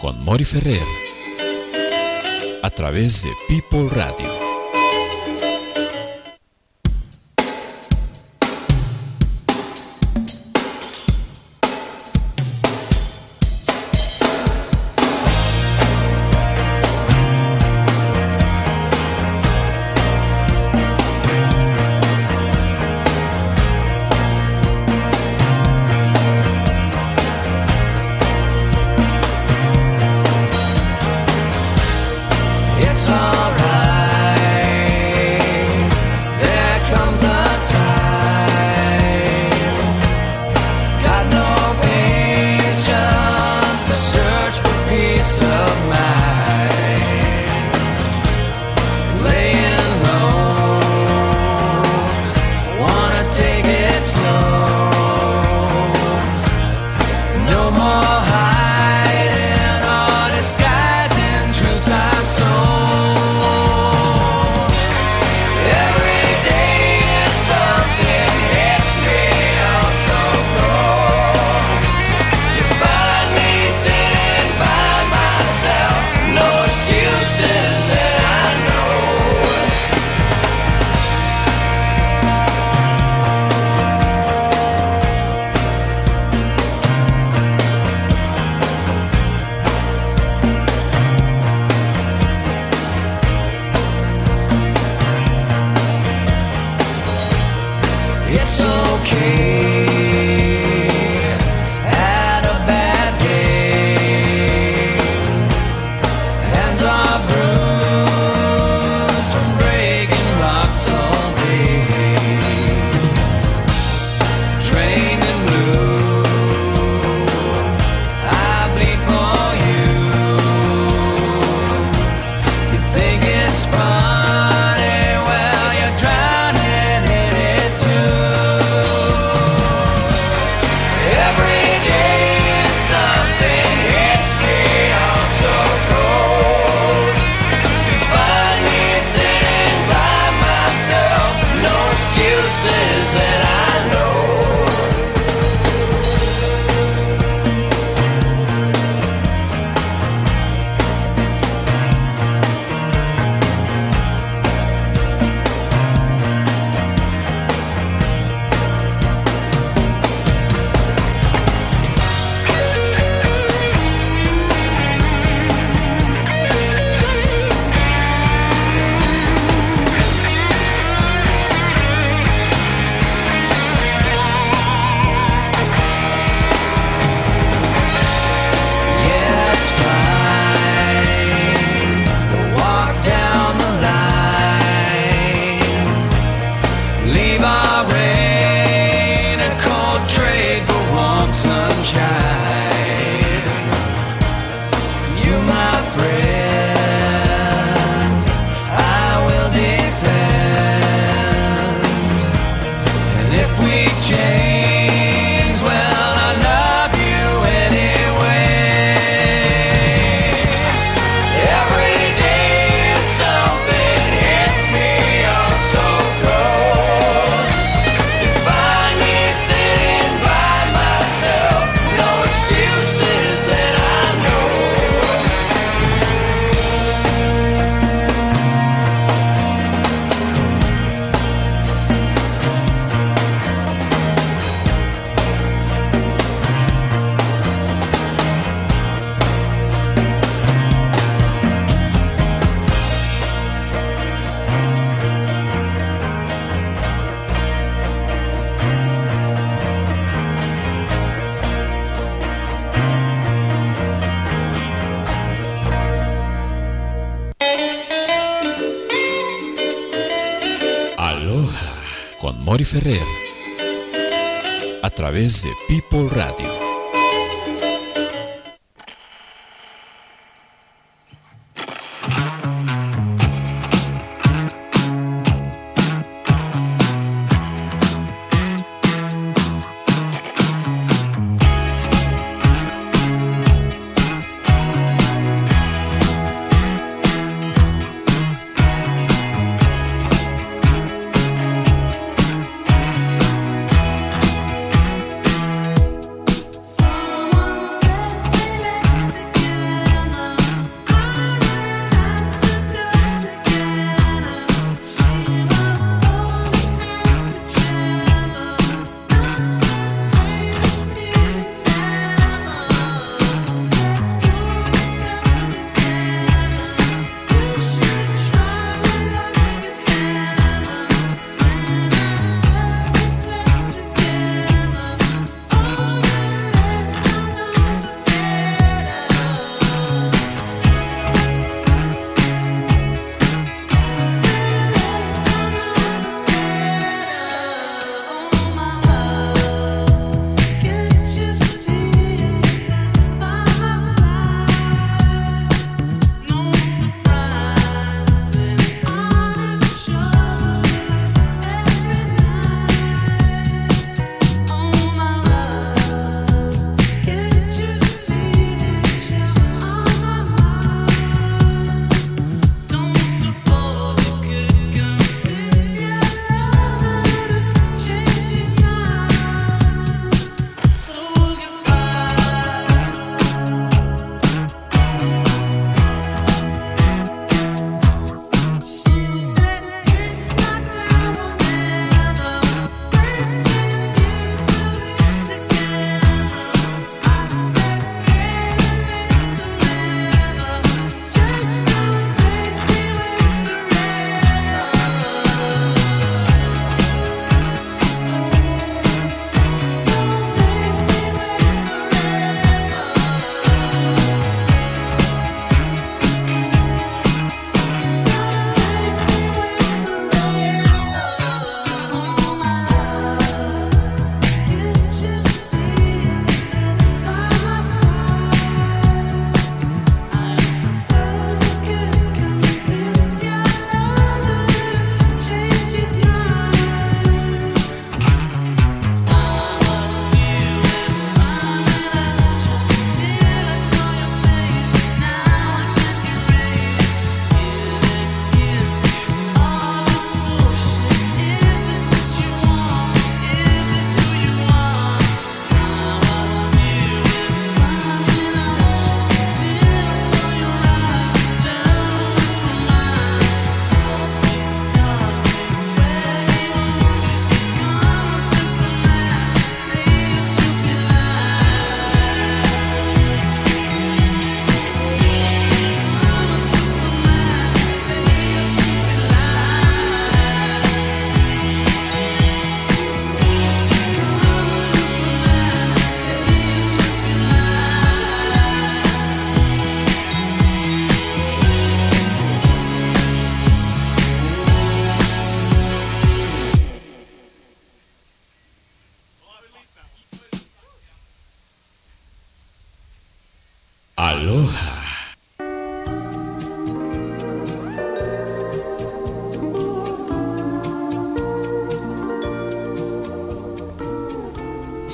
con Mori Ferrer a través de People Radio. Través de People Radio.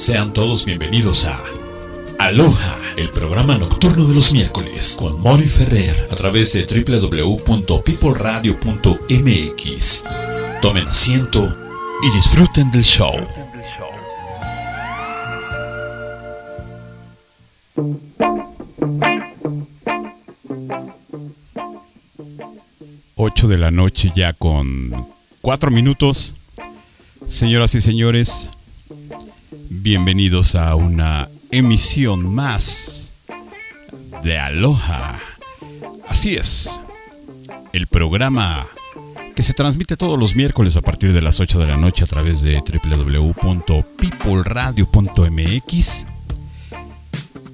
Sean todos bienvenidos a Aloha, el programa nocturno de los miércoles con Moni Ferrer a través de www.peopleradio.mx. Tomen asiento y disfruten del show. 8 de la noche ya con 4 minutos. Señoras y señores, bienvenidos a una emisión más de Aloha. Así es, el programa que se transmite todos los miércoles a partir de las 8 de la noche a través de www.peopleradio.mx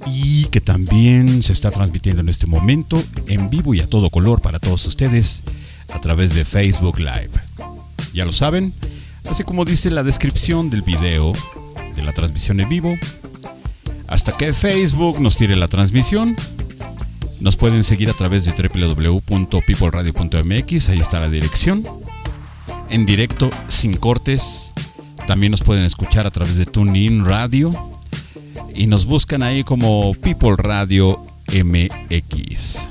y que también se está transmitiendo en este momento en vivo y a todo color para todos ustedes a través de Facebook Live. Ya lo saben, así como dice la descripción del video la transmisión en vivo, hasta que Facebook nos tire la transmisión, nos pueden seguir a través de www.peopleradio.mx, ahí está la dirección, en directo, sin cortes. También nos pueden escuchar a través de TuneIn Radio y nos buscan ahí como People Radio MX.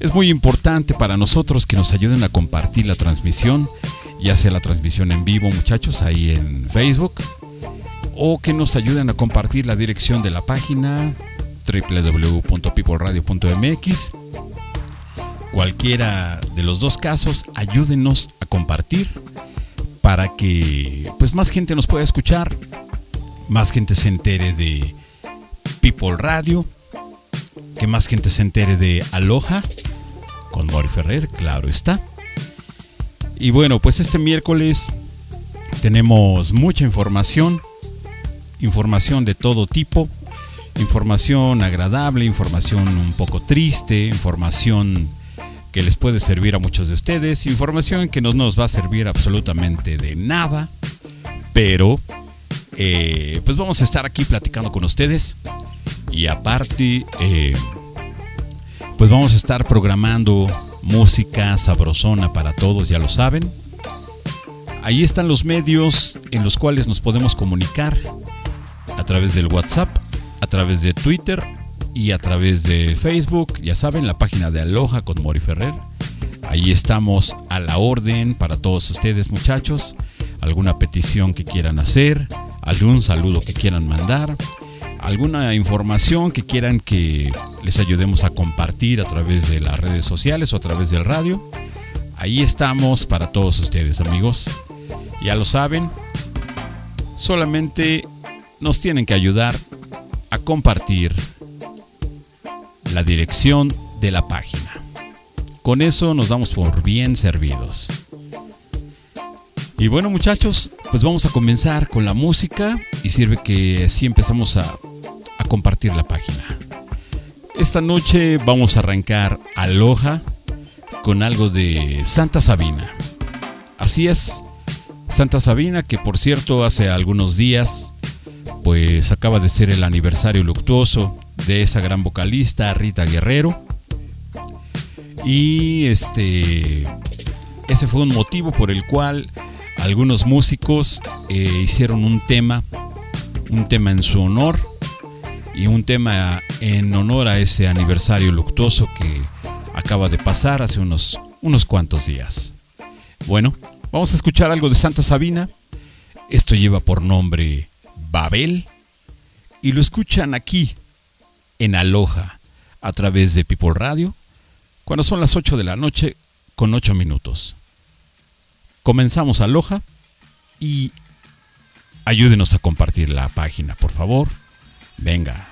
Es muy importante para nosotros que nos ayuden a compartir la transmisión, ya sea la transmisión en vivo, muchachos, ahí en Facebook, o que nos ayuden a compartir la dirección de la página www.peopleradio.mx. Cualquiera de los dos casos, ayúdenos a compartir para que pues más gente nos pueda escuchar más gente se entere de People Radio, que más gente se entere de Aloha con Mori Ferrer, claro está. Y bueno, pues este miércoles tenemos mucha información, información de todo tipo, información agradable, información un poco triste, información que les puede servir a muchos de ustedes, información que no nos va a servir absolutamente de nada, pero eh, pues vamos a estar aquí platicando con ustedes. Y aparte, eh, pues vamos a estar programando música sabrosona para todos, ya lo saben. Ahí están los medios en los cuales nos podemos comunicar a través del WhatsApp, a través de Twitter y a través de Facebook. Ya saben, la página de Aloha con Mori Ferrer. Ahí estamos a la orden para todos ustedes, muchachos. Alguna petición que quieran hacer, algún saludo que quieran mandar, alguna información que quieran que les ayudemos a compartir a través de las redes sociales o a través del radio. Ahí estamos para todos ustedes amigos. Ya lo saben, solamente nos tienen que ayudar a compartir la dirección de la página. Con eso nos damos por bien servidos. Y bueno muchachos, pues vamos a comenzar con la música y sirve que así empezamos a, a compartir la página. Esta noche vamos a arrancar Aloha con algo de Santa Sabina. Así es, Santa Sabina que por cierto hace algunos días pues acaba de ser el aniversario luctuoso de esa gran vocalista Rita Guerrero. Y este ese fue un motivo por el cual algunos músicos eh, hicieron un tema, un tema en su honor y un tema en honor a ese aniversario luctuoso que acaba de pasar hace unos, unos cuantos días. Bueno, vamos a escuchar algo de Santa Sabina. Esto lleva por nombre Babel y lo escuchan aquí en Aloha a través de People Radio cuando son las 8 de la noche con 8 minutos. Comenzamos Aloha y ayúdenos a compartir la página, por favor. Venga.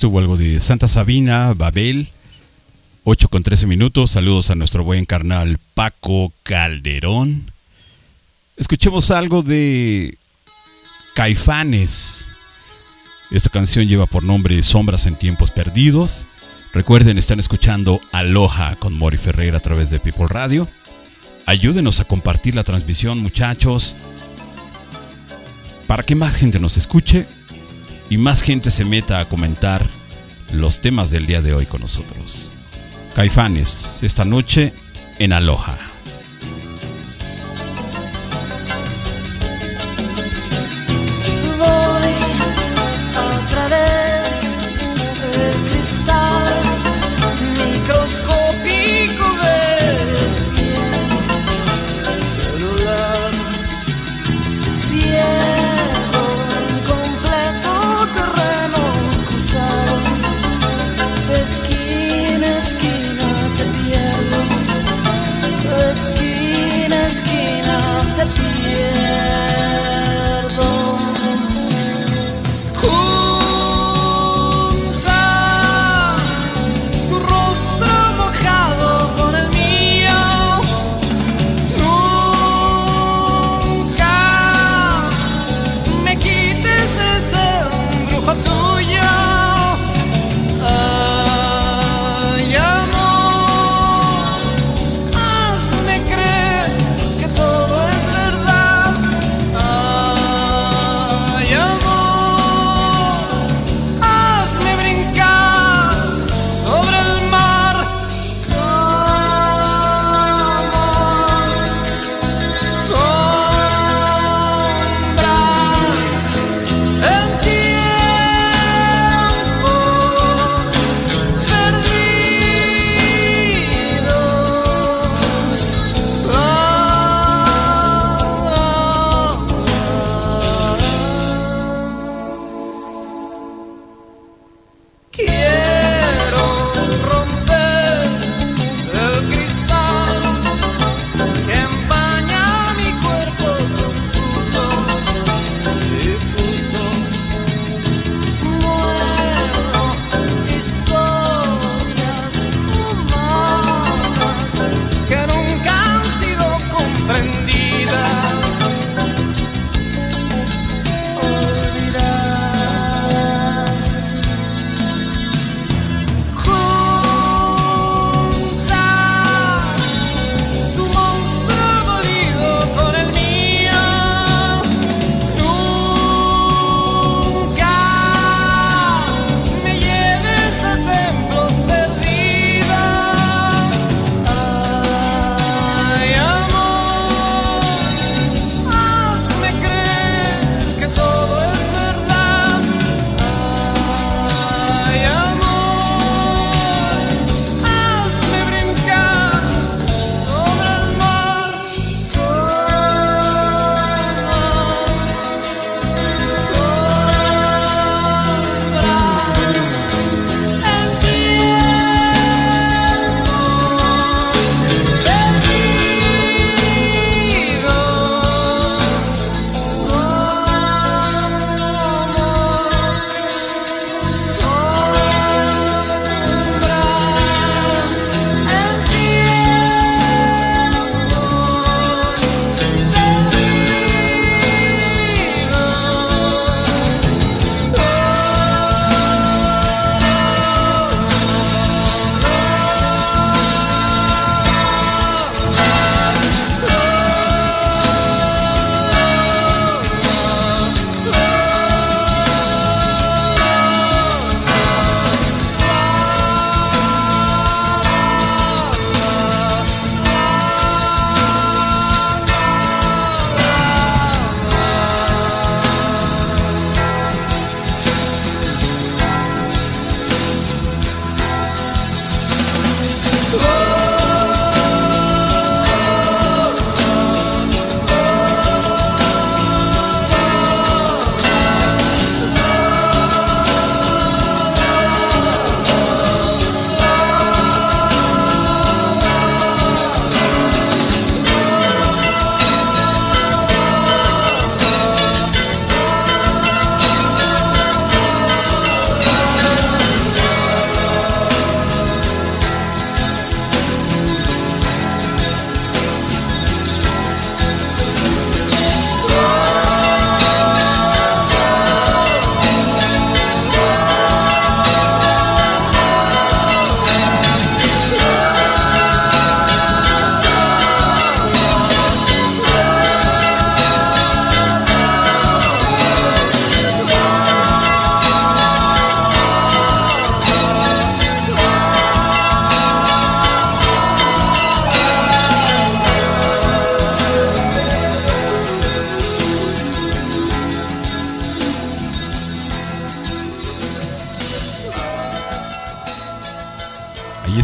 Estuvo algo de Santa Sabina, Babel, 8 con 13 minutos. Saludos a nuestro buen carnal Paco Calderón. Escuchemos algo de Caifanes. Esta canción lleva por nombre Sombras en Tiempos Perdidos. Recuerden, están escuchando Aloha con Mori Ferreira a través de People Radio. Ayúdenos a compartir la transmisión, muchachos, para que más gente nos escuche y más gente se meta a comentar los temas del día de hoy con nosotros. Caifanes, esta noche en Aloha.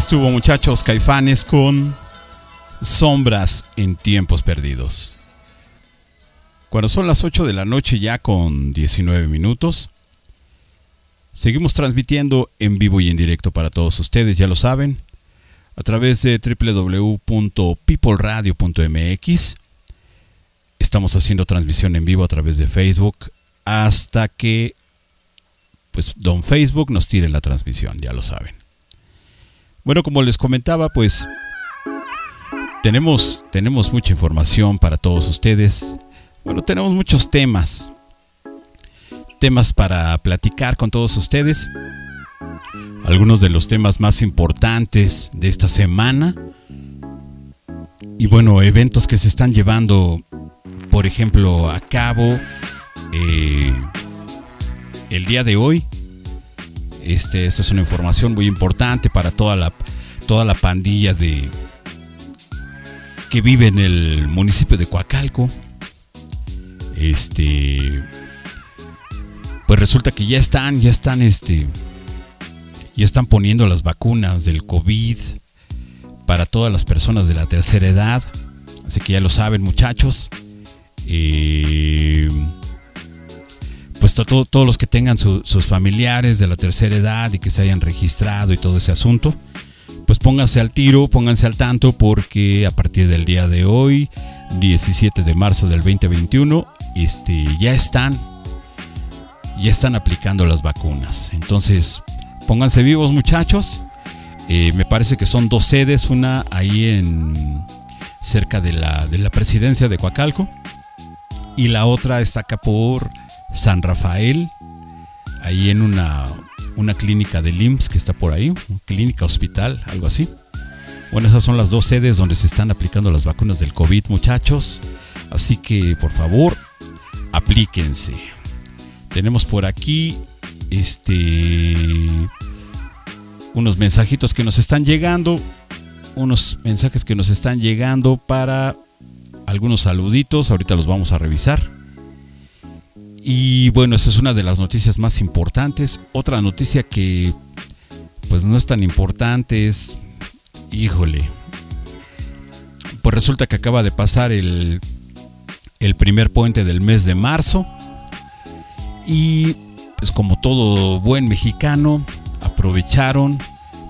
Estuvo muchachos caifanes con Sombras en tiempos perdidos. Cuando son las 8 de la noche ya con 19 minutos, seguimos transmitiendo en vivo y en directo para todos ustedes, ya lo saben, a través de www.peopleradio.mx. Estamos haciendo transmisión en vivo a través de Facebook hasta que pues don Facebook nos tire la transmisión, ya lo saben. Bueno, como les comentaba, pues tenemos, tenemos mucha información para todos ustedes. Bueno, tenemos muchos temas. Temas para platicar con todos ustedes. Algunos de los temas más importantes de esta semana. Y bueno, eventos que se están llevando, por ejemplo, a cabo eh, el día de hoy. Este, esta es una información muy importante para toda la, toda la pandilla de que vive en el municipio de Coacalco. Este, pues resulta que ya están, ya están, este, ya están poniendo las vacunas del COVID para todas las personas de la tercera edad. Así que ya lo saben, muchachos. Eh, pues todos los que tengan sus familiares de la tercera edad y que se hayan registrado y todo ese asunto, pues pónganse al tiro, pónganse al tanto porque a partir del día de hoy, 17 de marzo del 2021, este, ya están, ya están aplicando las vacunas. Entonces, pónganse vivos muchachos. Eh, me parece que son dos sedes, una ahí en cerca de la, de la presidencia de Coacalco y la otra está acá por San Rafael, ahí en una, una clínica de IMSS que está por ahí, clínica hospital, algo así. Bueno, esas son las dos sedes donde se están aplicando las vacunas del COVID, muchachos. Así que, por favor, aplíquense. Tenemos por aquí este unos mensajitos que nos están llegando, unos mensajes que nos están llegando para algunos saluditos, ahorita los vamos a revisar. Y bueno, esa es una de las noticias más importantes. Otra noticia que pues no es tan importante es, híjole, pues resulta que acaba de pasar el, el primer puente del mes de marzo. Y pues como todo buen mexicano, aprovecharon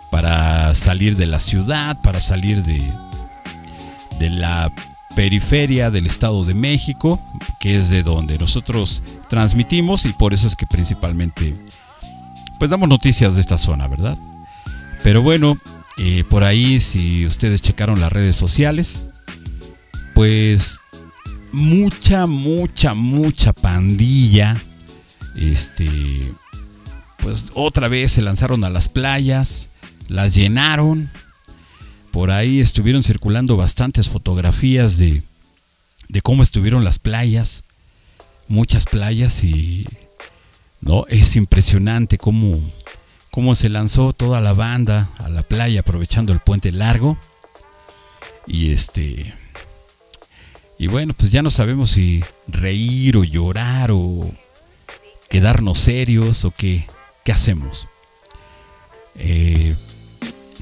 para salir de la ciudad, para salir de, de la periferia del Estado de México, que es de donde nosotros transmitimos y por eso es que principalmente pues damos noticias de esta zona, ¿verdad? Pero bueno, eh, por ahí si ustedes checaron las redes sociales, pues mucha, mucha, mucha pandilla, este, pues otra vez se lanzaron a las playas, las llenaron, por ahí estuvieron circulando bastantes fotografías de, cómo estuvieron las playas, muchas playas y no es impresionante cómo, cómo se lanzó toda la banda a la playa aprovechando el puente largo. Y este y bueno pues ya no sabemos si reír o llorar o quedarnos serios o qué qué hacemos. Eh,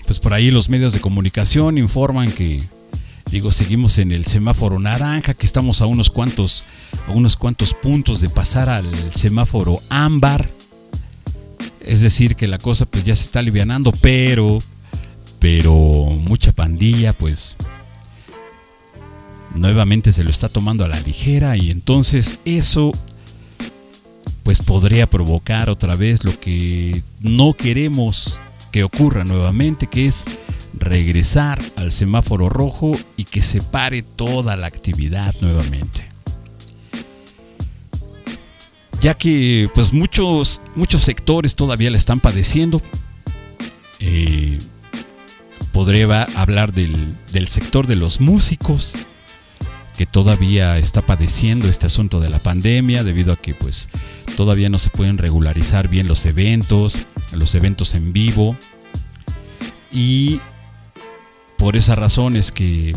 pues por ahí los medios de comunicación informan que, digo, seguimos en el semáforo naranja, que estamos a unos cuantos, a unos cuantos puntos de pasar al semáforo ámbar. Es decir, que la cosa pues ya se está alivianando, pero, pero mucha pandilla pues nuevamente se lo está tomando a la ligera y entonces eso pues podría provocar otra vez lo que no queremos que ocurra nuevamente, que es regresar al semáforo rojo y que se pare toda la actividad nuevamente. Ya que pues muchos, muchos sectores todavía la están padeciendo. Eh, podría hablar del, del sector de los músicos, que todavía está padeciendo este asunto de la pandemia debido a que pues todavía no se pueden regularizar bien los eventos, los eventos en vivo. Y por esa razón es que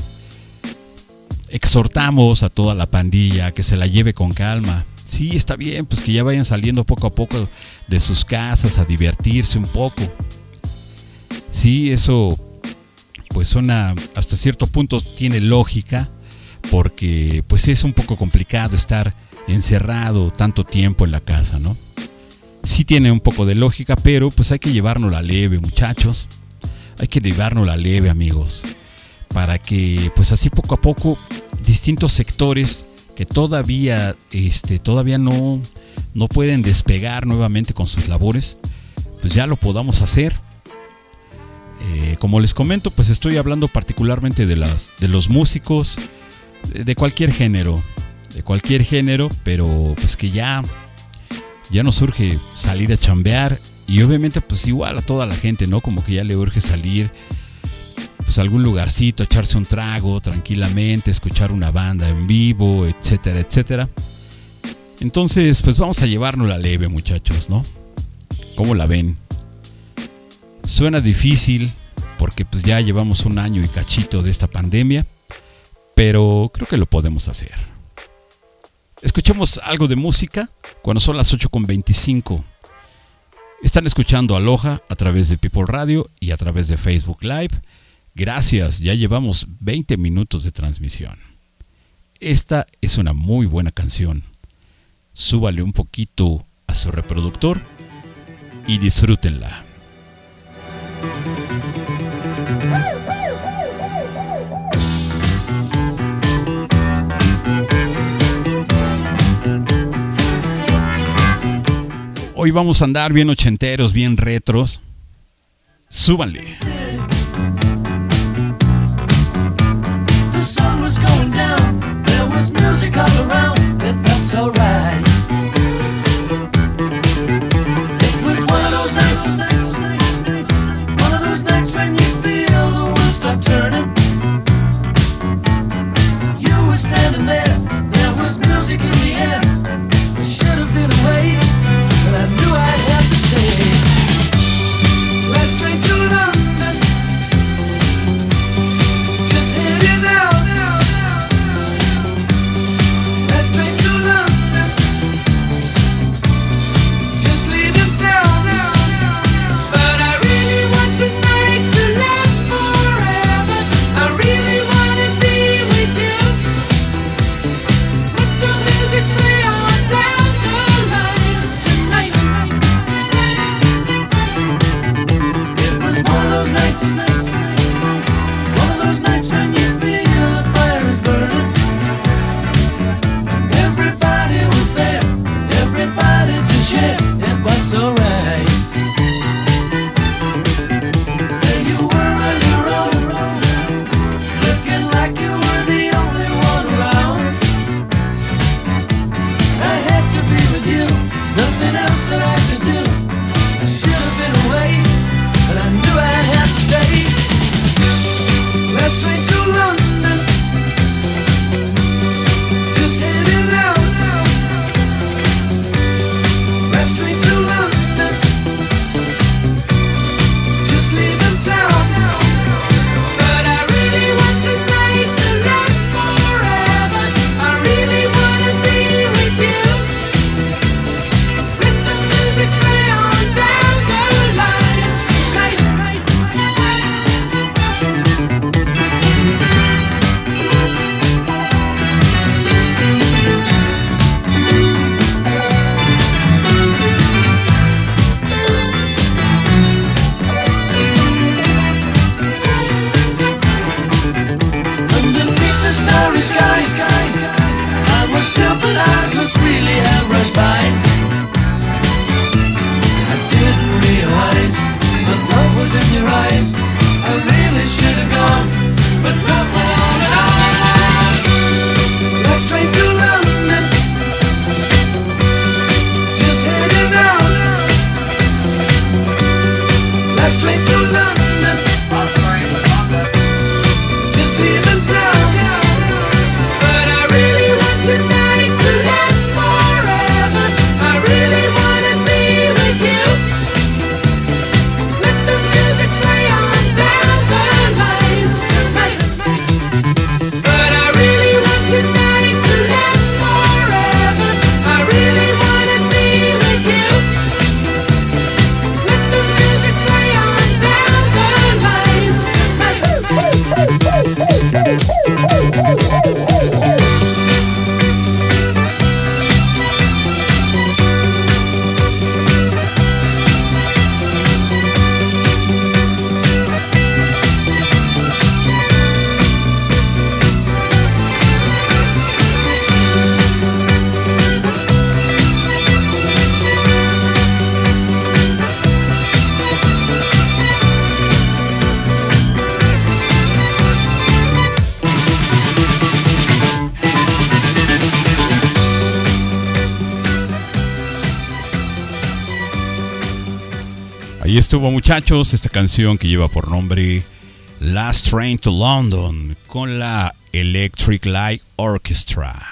exhortamos a toda la pandilla que se la lleve con calma. Sí, está bien, pues que ya vayan saliendo poco a poco de sus casas a divertirse un poco. Sí, eso pues suena hasta cierto punto tiene lógica porque pues es un poco complicado estar encerrado tanto tiempo en la casa, ¿no? Sí tiene un poco de lógica, pero pues hay que llevarnos la leve, muchachos. Hay que llevarnos la leve, amigos, para que pues así poco a poco distintos sectores que todavía este todavía no no pueden despegar nuevamente con sus labores, pues ya lo podamos hacer. Eh, como les comento, pues estoy hablando particularmente de, las, de los músicos de cualquier género, de cualquier género, pero pues que ya, ya nos urge salir a chambear y obviamente pues igual a toda la gente, ¿no? Como que ya le urge salir pues a algún lugarcito, echarse un trago tranquilamente, escuchar una banda en vivo, etcétera, etcétera. Entonces, pues vamos a llevarnos la leve, muchachos, ¿no? ¿Cómo la ven? Suena difícil porque pues ya llevamos un año y cachito de esta pandemia, pero creo que lo podemos hacer. Escuchemos algo de música cuando son las 8.25. Están escuchando Aloha a través de People Radio y a través de Facebook Live. Gracias, ya llevamos 20 minutos de transmisión. Esta es una muy buena canción súbale un poquito a su reproductor y disfrútenla. Hoy vamos a andar bien ochenteros, bien retros. Súbanle. nothing else that I can do. Estuvo muchachos esta canción que lleva por nombre Last Train to London con la Electric Light Orchestra.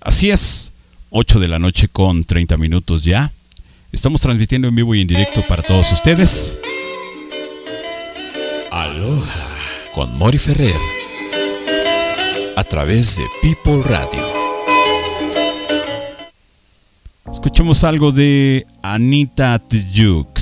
Así es, 8 de la noche con 30 minutos ya. Estamos transmitiendo en vivo y en directo para todos ustedes. Aloha con Mori Ferrer a través de People Radio. Escuchemos algo de Anita Tjux.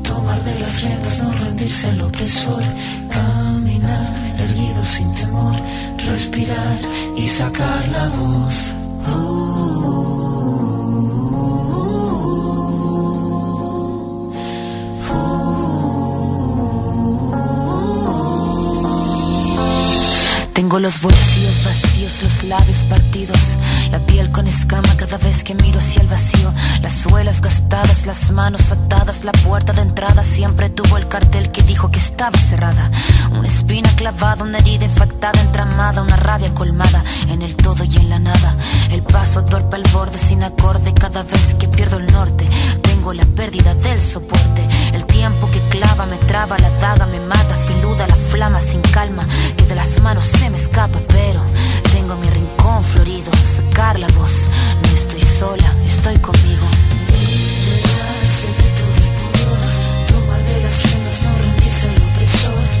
tomar de las riendas, no rendirse al opresor. Caminar erguido sin temor, respirar y sacar la voz. Tengo los bolsillos vacíos, los labios partidos, la piel con escama cada vez que miro hacia el vacío, las suelas gastadas, las manos atadas, la puerta de entrada siempre tuvo el cartel que dijo que estaba cerrada. Una espina clavada, una herida infectada, entramada, una rabia colmada en el todo y en la nada. El paso torpe al borde sin acorde cada vez que pierdo el norte. Tengo la pérdida del soporte, el tiempo que clava me traba, la daga me mata, filuda la flama sin calma, que de las manos se me escapa, pero tengo mi rincón florido, sacar la voz, no estoy sola, estoy conmigo. Liberarse de pudor, tomar de las riendas, no rendirse al opresor,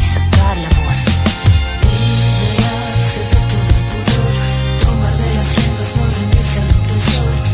y sacar la voz. Liberarse de todo el pudor, tomar de las riendas, no rendirse al opresor.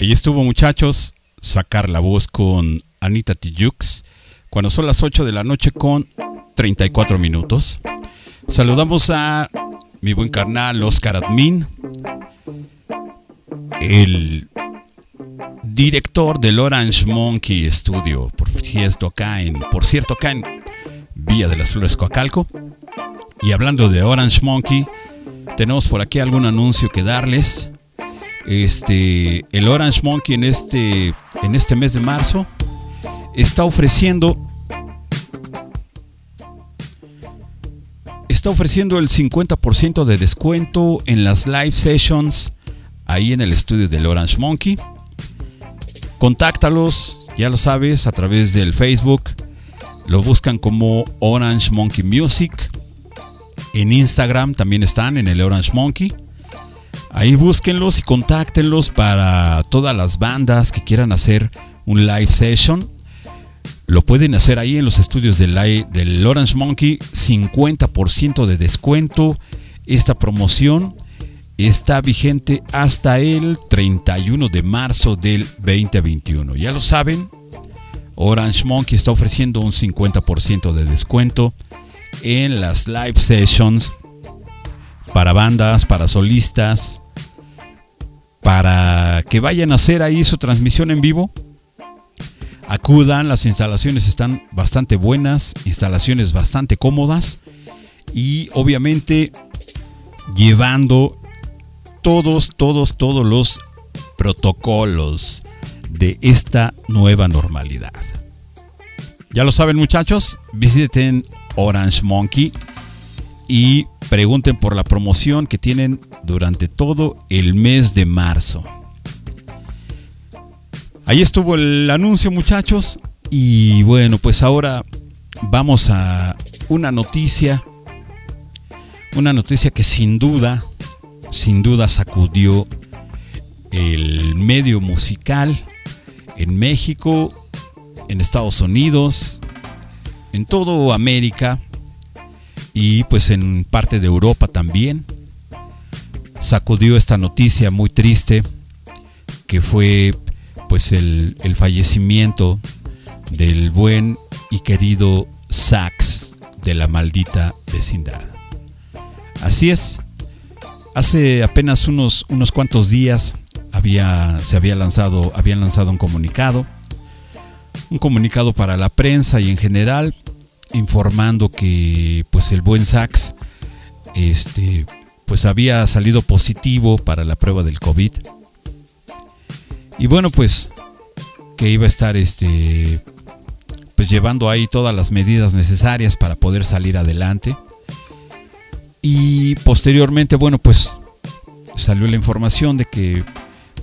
Ahí estuvo, muchachos, sacar la voz con Anita Tijux, cuando son las 8 de la noche con 34 minutos. Saludamos a mi buen carnal Oscar Admin, el director del Orange Monkey Studio, por cierto, acá en, por cierto, acá en Vía de las Flores Coacalco. Y hablando de Orange Monkey, tenemos por aquí algún anuncio que darles. Este, el Orange Monkey en este, en este mes de marzo está ofreciendo está ofreciendo el 50% de descuento en las live sessions ahí en el estudio del Orange Monkey. Contáctalos, ya lo sabes, a través del Facebook. Lo buscan como Orange Monkey Music. En Instagram también están en el Orange Monkey. Ahí búsquenlos y contáctenlos para todas las bandas que quieran hacer un live session. Lo pueden hacer ahí en los estudios del, del Orange Monkey. 50% de descuento. Esta promoción está vigente hasta el 31 de marzo del 2021. Ya lo saben, Orange Monkey está ofreciendo un 50% de descuento en las live sessions para bandas, para solistas, para que vayan a hacer ahí su transmisión en vivo. Acudan, las instalaciones están bastante buenas, instalaciones bastante cómodas y obviamente llevando todos, todos, todos los protocolos de esta nueva normalidad. Ya lo saben muchachos, visiten Orange Monkey y pregunten por la promoción que tienen durante todo el mes de marzo. Ahí estuvo el anuncio muchachos y bueno pues ahora vamos a una noticia, una noticia que sin duda, sin duda sacudió el medio musical en México, en Estados Unidos, en todo América y pues en parte de Europa también. Sacudió esta noticia muy triste que fue pues el, el fallecimiento del buen y querido Sax de la maldita vecindad. Así es, hace apenas unos, unos cuantos días había, se había lanzado, habían lanzado un comunicado, un comunicado para la prensa y en general informando que pues el buen Sax este pues había salido positivo para la prueba del COVID. Y bueno, pues que iba a estar este pues llevando ahí todas las medidas necesarias para poder salir adelante. Y posteriormente, bueno, pues salió la información de que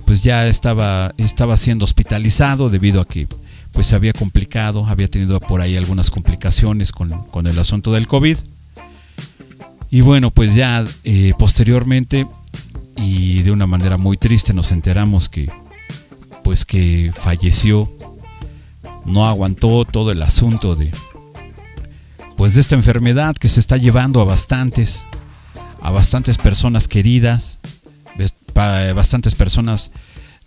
pues ya estaba estaba siendo hospitalizado debido a que pues se había complicado, había tenido por ahí algunas complicaciones con, el asunto del COVID. Y bueno, pues ya eh, posteriormente y de una manera muy triste nos enteramos que pues que falleció, no aguantó todo el asunto de pues de esta enfermedad que se está llevando a bastantes, a bastantes personas queridas, bastantes personas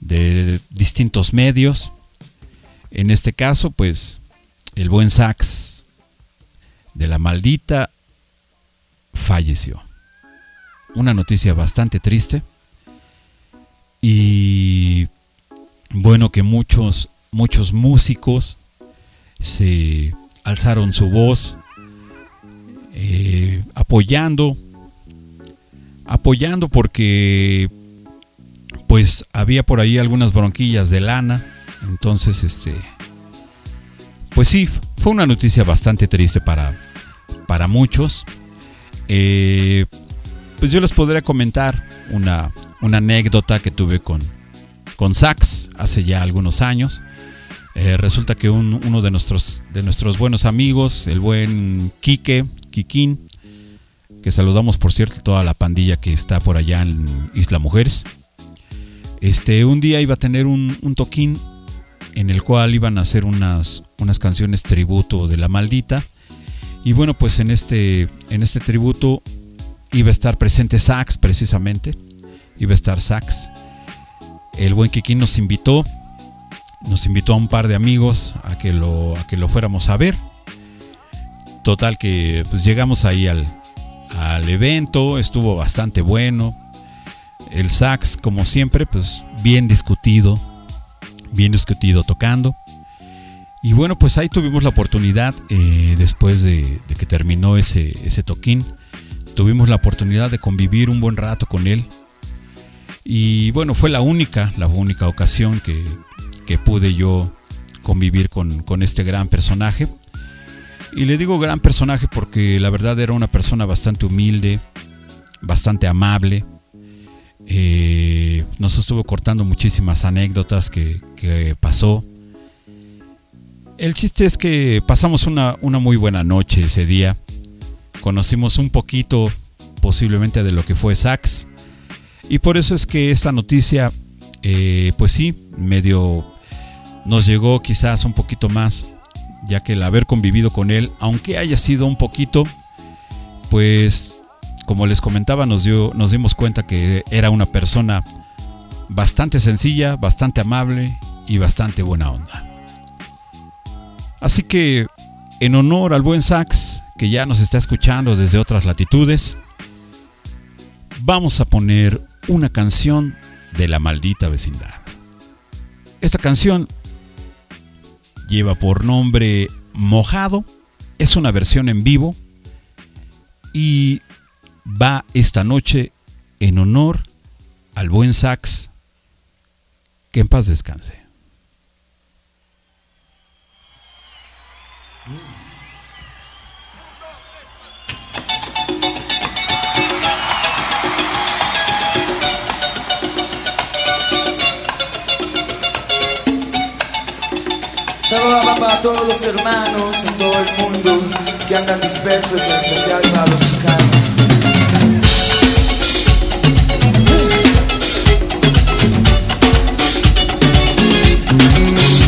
de distintos medios en este caso, pues, el buen Sax de la maldita falleció. Una noticia bastante triste. Y bueno, que muchos, muchos músicos se alzaron su voz eh, apoyando, apoyando porque pues había por ahí algunas bronquillas de lana entonces, este, pues sí, fue una noticia bastante triste para, para muchos. Eh, pues yo les podría comentar una, una anécdota que tuve con, con Sax hace ya algunos años. Eh, resulta que uno de nuestros, de nuestros buenos amigos, el buen Quique, Kikín, que saludamos por cierto toda la pandilla que está por allá en Isla Mujeres, este, un día iba a tener un, un toquín en el cual iban a hacer unas, unas canciones tributo de la maldita. Y bueno, pues en este, en este tributo iba a estar presente Sax precisamente. Iba a estar Sax. El buen Kiki nos invitó. Nos invitó a un par de amigos a que lo, a que lo fuéramos a ver. Total que pues llegamos ahí al, al evento. Estuvo bastante bueno. El sax, como siempre, pues bien discutido bien discutido tocando. Y bueno, pues ahí tuvimos la oportunidad, eh, después de, que terminó ese, ese toquín, tuvimos la oportunidad de convivir un buen rato con él. Y bueno, fue la única, la única ocasión que, que pude yo convivir con, con, este gran personaje. Y le digo gran personaje porque la verdad era una persona bastante humilde, bastante amable. Eh, nos estuvo cortando muchísimas anécdotas que, pasó. El chiste es que pasamos una, una muy buena noche ese día. Conocimos un poquito posiblemente de lo que fue Sax. Y por eso es que esta noticia, eh, pues sí, medio nos llegó quizás un poquito más, ya que el haber convivido con él, aunque haya sido un poquito, pues como les comentaba, nos, dio, nos dimos cuenta que era una persona bastante sencilla, bastante amable y bastante buena onda. Así que, en honor al buen Sax, que ya nos está escuchando desde otras latitudes, vamos a poner una canción de la maldita vecindad. Esta canción lleva por nombre Mojado, es una versión en vivo y va esta noche en honor al buen sax. Que en paz descanse. Saludos para todos los hermanos en todo el mundo que andan dispersos, en especial para los chicanos.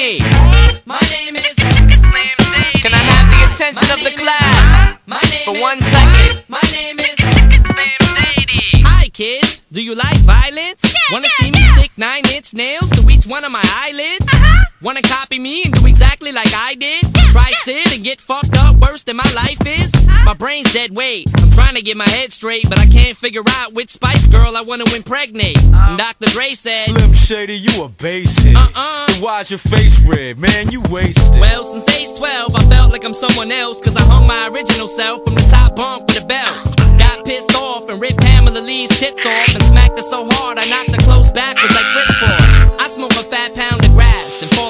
me. My name is it's name Sadie. Can I have the attention of the class for one second? My name is it's name Sadie. Hi kids, do you like violence? Wanna see me stick nine inch nails to each one of my eyelids? Uh-huh. Wanna copy me and do exactly like I did? Try sit and get fucked up worse than my life is? My brain's dead weight. I'm trying to get my head straight, but I can't figure out which Spice Girl I wanna impregnate. And uh-huh. Dr. Dre said, Slim Shady, you a basic. Uh-uh. Why's your face red? Man, you wasted. Well, since age 12, I felt like I'm someone else, cause I hung my original self from the top bunk with a belt. Got pissed off and ripped Pamela Lee's tits off and smacked her so hard I knocked her close backwards like Chris Paul. I smoke a fat pound of grass and fall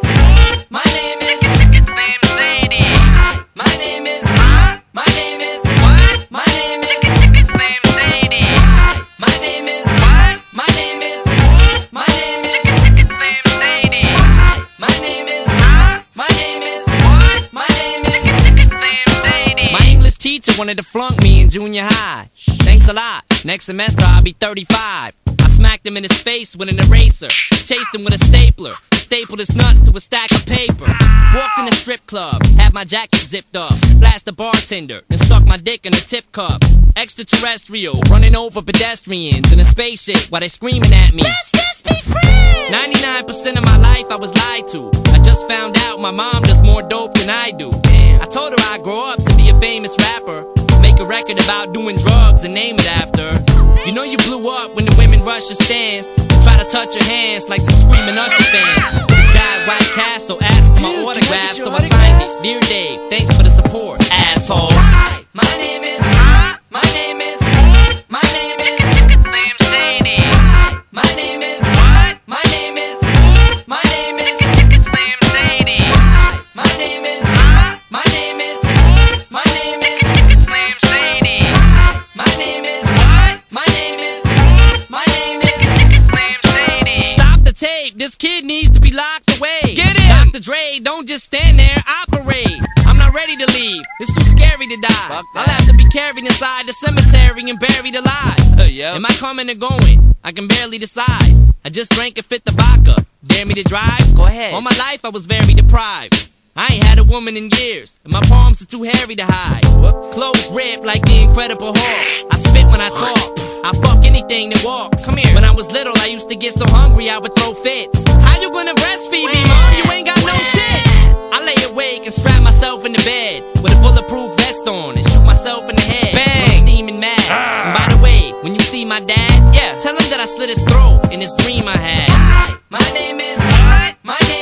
teacher wanted to flunk me in junior high. Thanks a lot. Next semester I'll be 35. I smacked him in his face with an eraser. Chased him with a stapler. Stapled his nuts to a stack of paper. Walked in a strip club, had my jacket zipped up. Blast the bartender, and stuck my dick in a tip cup. Extraterrestrial, running over pedestrians in a spaceship while they screaming at me. Let's just be friends! 99% of my life I was lied to. I just found out my mom does more dope than I do. I told her I'd grow up to be a famous rapper. Make a record about doing drugs and name it after. You know you blew up when the women rush your stands. Try to touch your hands like some screaming Usher fans. This guy at White Castle asked for my autograph, can I your so I signed it. Dear Dave, thanks for the support, asshole. Hi, my name is. My name is. My name This kid needs to be locked away. Get him. Dr. Dre, don't just stand there. Operate. I'm not ready to leave. It's too scary to die. I'll have to be carried inside the cemetery and buried alive. Am I coming or going? I can barely decide. I just drank a fifth of vodka. Dare me to drive? Go ahead. All my life I was very deprived. I ain't had a woman in years, and my palms are too hairy to hide. Clothes ripped like the Incredible Hulk. I spit when I talk. I fuck anything that walks. Come here. When I was little, I used to get so hungry I would throw fits. How you gonna breastfeed me, mom? You ain't got no tits. I lay awake and strap myself in the bed with a bulletproof vest on and shoot myself in the head. Bang! I'm Steaming mad. Ah. And by the way, when you see my dad, yeah, tell him that I slit his throat in this dream I had. Ah. Hi, My name is. My name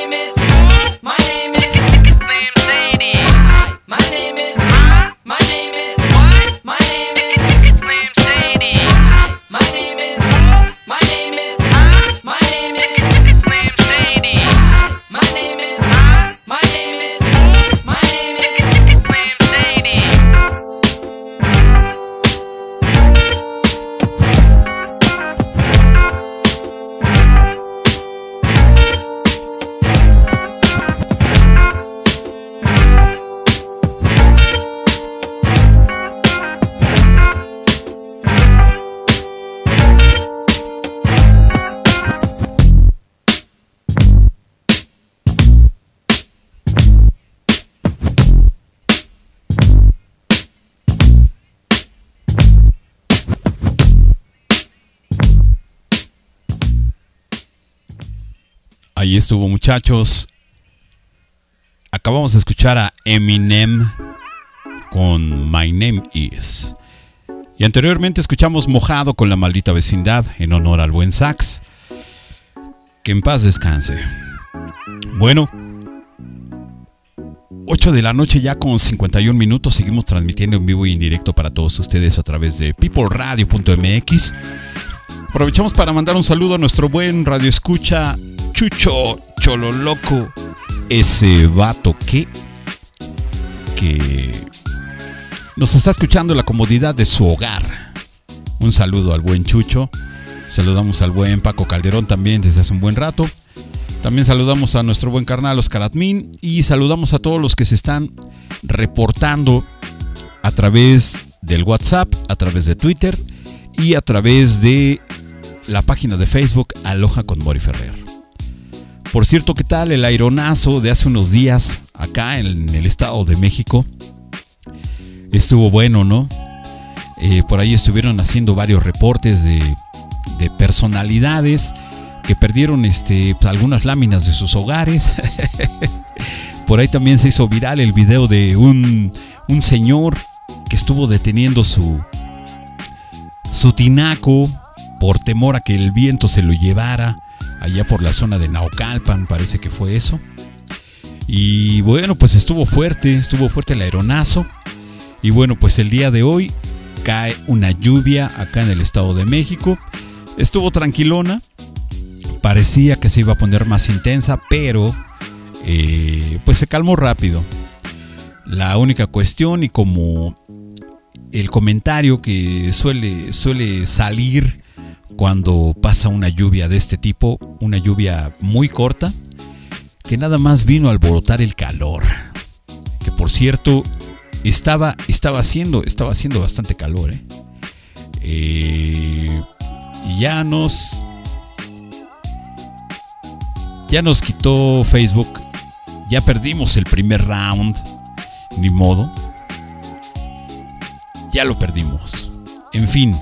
Ahí estuvo, muchachos. Acabamos de escuchar a Eminem con My Name Is. Y anteriormente escuchamos Mojado con la maldita vecindad en honor al buen sax. Que en paz descanse. Bueno, 8 de la noche ya con 51 minutos. Seguimos transmitiendo en vivo y en directo para todos ustedes a través de peopleradio.mx. Aprovechamos para mandar un saludo a nuestro buen radio escucha Chucho Chololoco, ese vato que que nos está escuchando la comodidad de su hogar. Un saludo al buen Chucho. Saludamos al buen Paco Calderón también desde hace un buen rato. También saludamos a nuestro buen carnal Oscar Admin y saludamos a todos los que se están reportando a través del WhatsApp, a través de Twitter y a través de la página de Facebook Aloha con Mori Ferrer. Por cierto, ¿qué tal el aironazo de hace unos días acá en el Estado de México? Estuvo bueno, ¿no? Eh, por ahí estuvieron haciendo varios reportes de, de personalidades que perdieron este, algunas láminas de sus hogares. por ahí también se hizo viral el video de un, un señor que estuvo deteniendo su, su tinaco por temor a que el viento se lo llevara allá por la zona de Naucalpan, parece que fue eso. Y bueno, pues estuvo fuerte, estuvo fuerte el aeronazo. Y bueno, pues el día de hoy cae una lluvia acá en el Estado de México. Estuvo tranquilona, parecía que se iba a poner más intensa, pero eh, pues se calmó rápido. La única cuestión y como el comentario que suele, suele salir cuando pasa una lluvia de este tipo, una lluvia muy corta, que nada más vino a alborotar el calor. Que por cierto, estaba, estaba haciendo, estaba haciendo bastante calor, ¿eh? Eh, y ya nos, ya nos quitó Facebook, ya perdimos el primer round, ni modo, ya lo perdimos. En fin,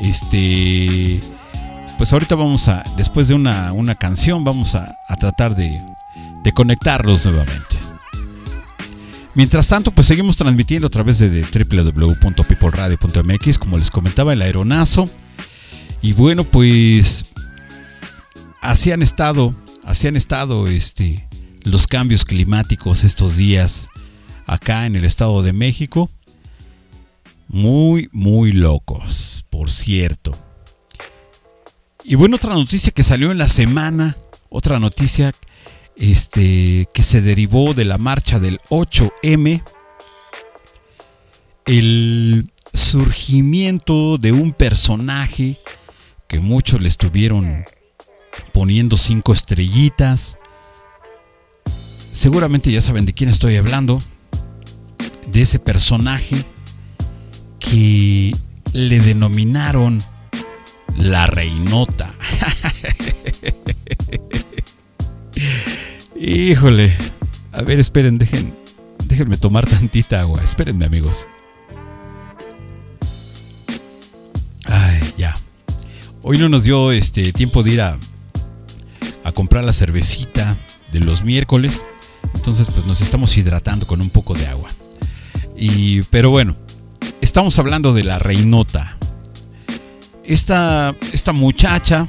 este, pues ahorita vamos a, después de una, una canción, vamos a, a tratar de, de conectarlos nuevamente. Mientras tanto, pues seguimos transmitiendo a través de, www.peopleradio.mx, como les comentaba, el aeronazo. Y bueno, pues así han estado, así han estado este, los cambios climáticos estos días acá en el Estado de México. Muy, muy locos, por cierto. Y bueno, otra noticia que salió en la semana, otra noticia este, que se derivó de la marcha del 8M, el surgimiento de un personaje que muchos le estuvieron poniendo cinco estrellitas. Seguramente ya saben de quién estoy hablando, de ese personaje que le denominaron la reinota. Híjole. A ver, esperen, dejen, déjenme tomar tantita agua. Espérenme, amigos. Ay, ya. Hoy no nos dio este tiempo de ir a, a comprar la cervecita de los miércoles. Entonces, pues nos estamos hidratando con un poco de agua. Y, pero bueno, estamos hablando de la reinota. Esta, esta muchacha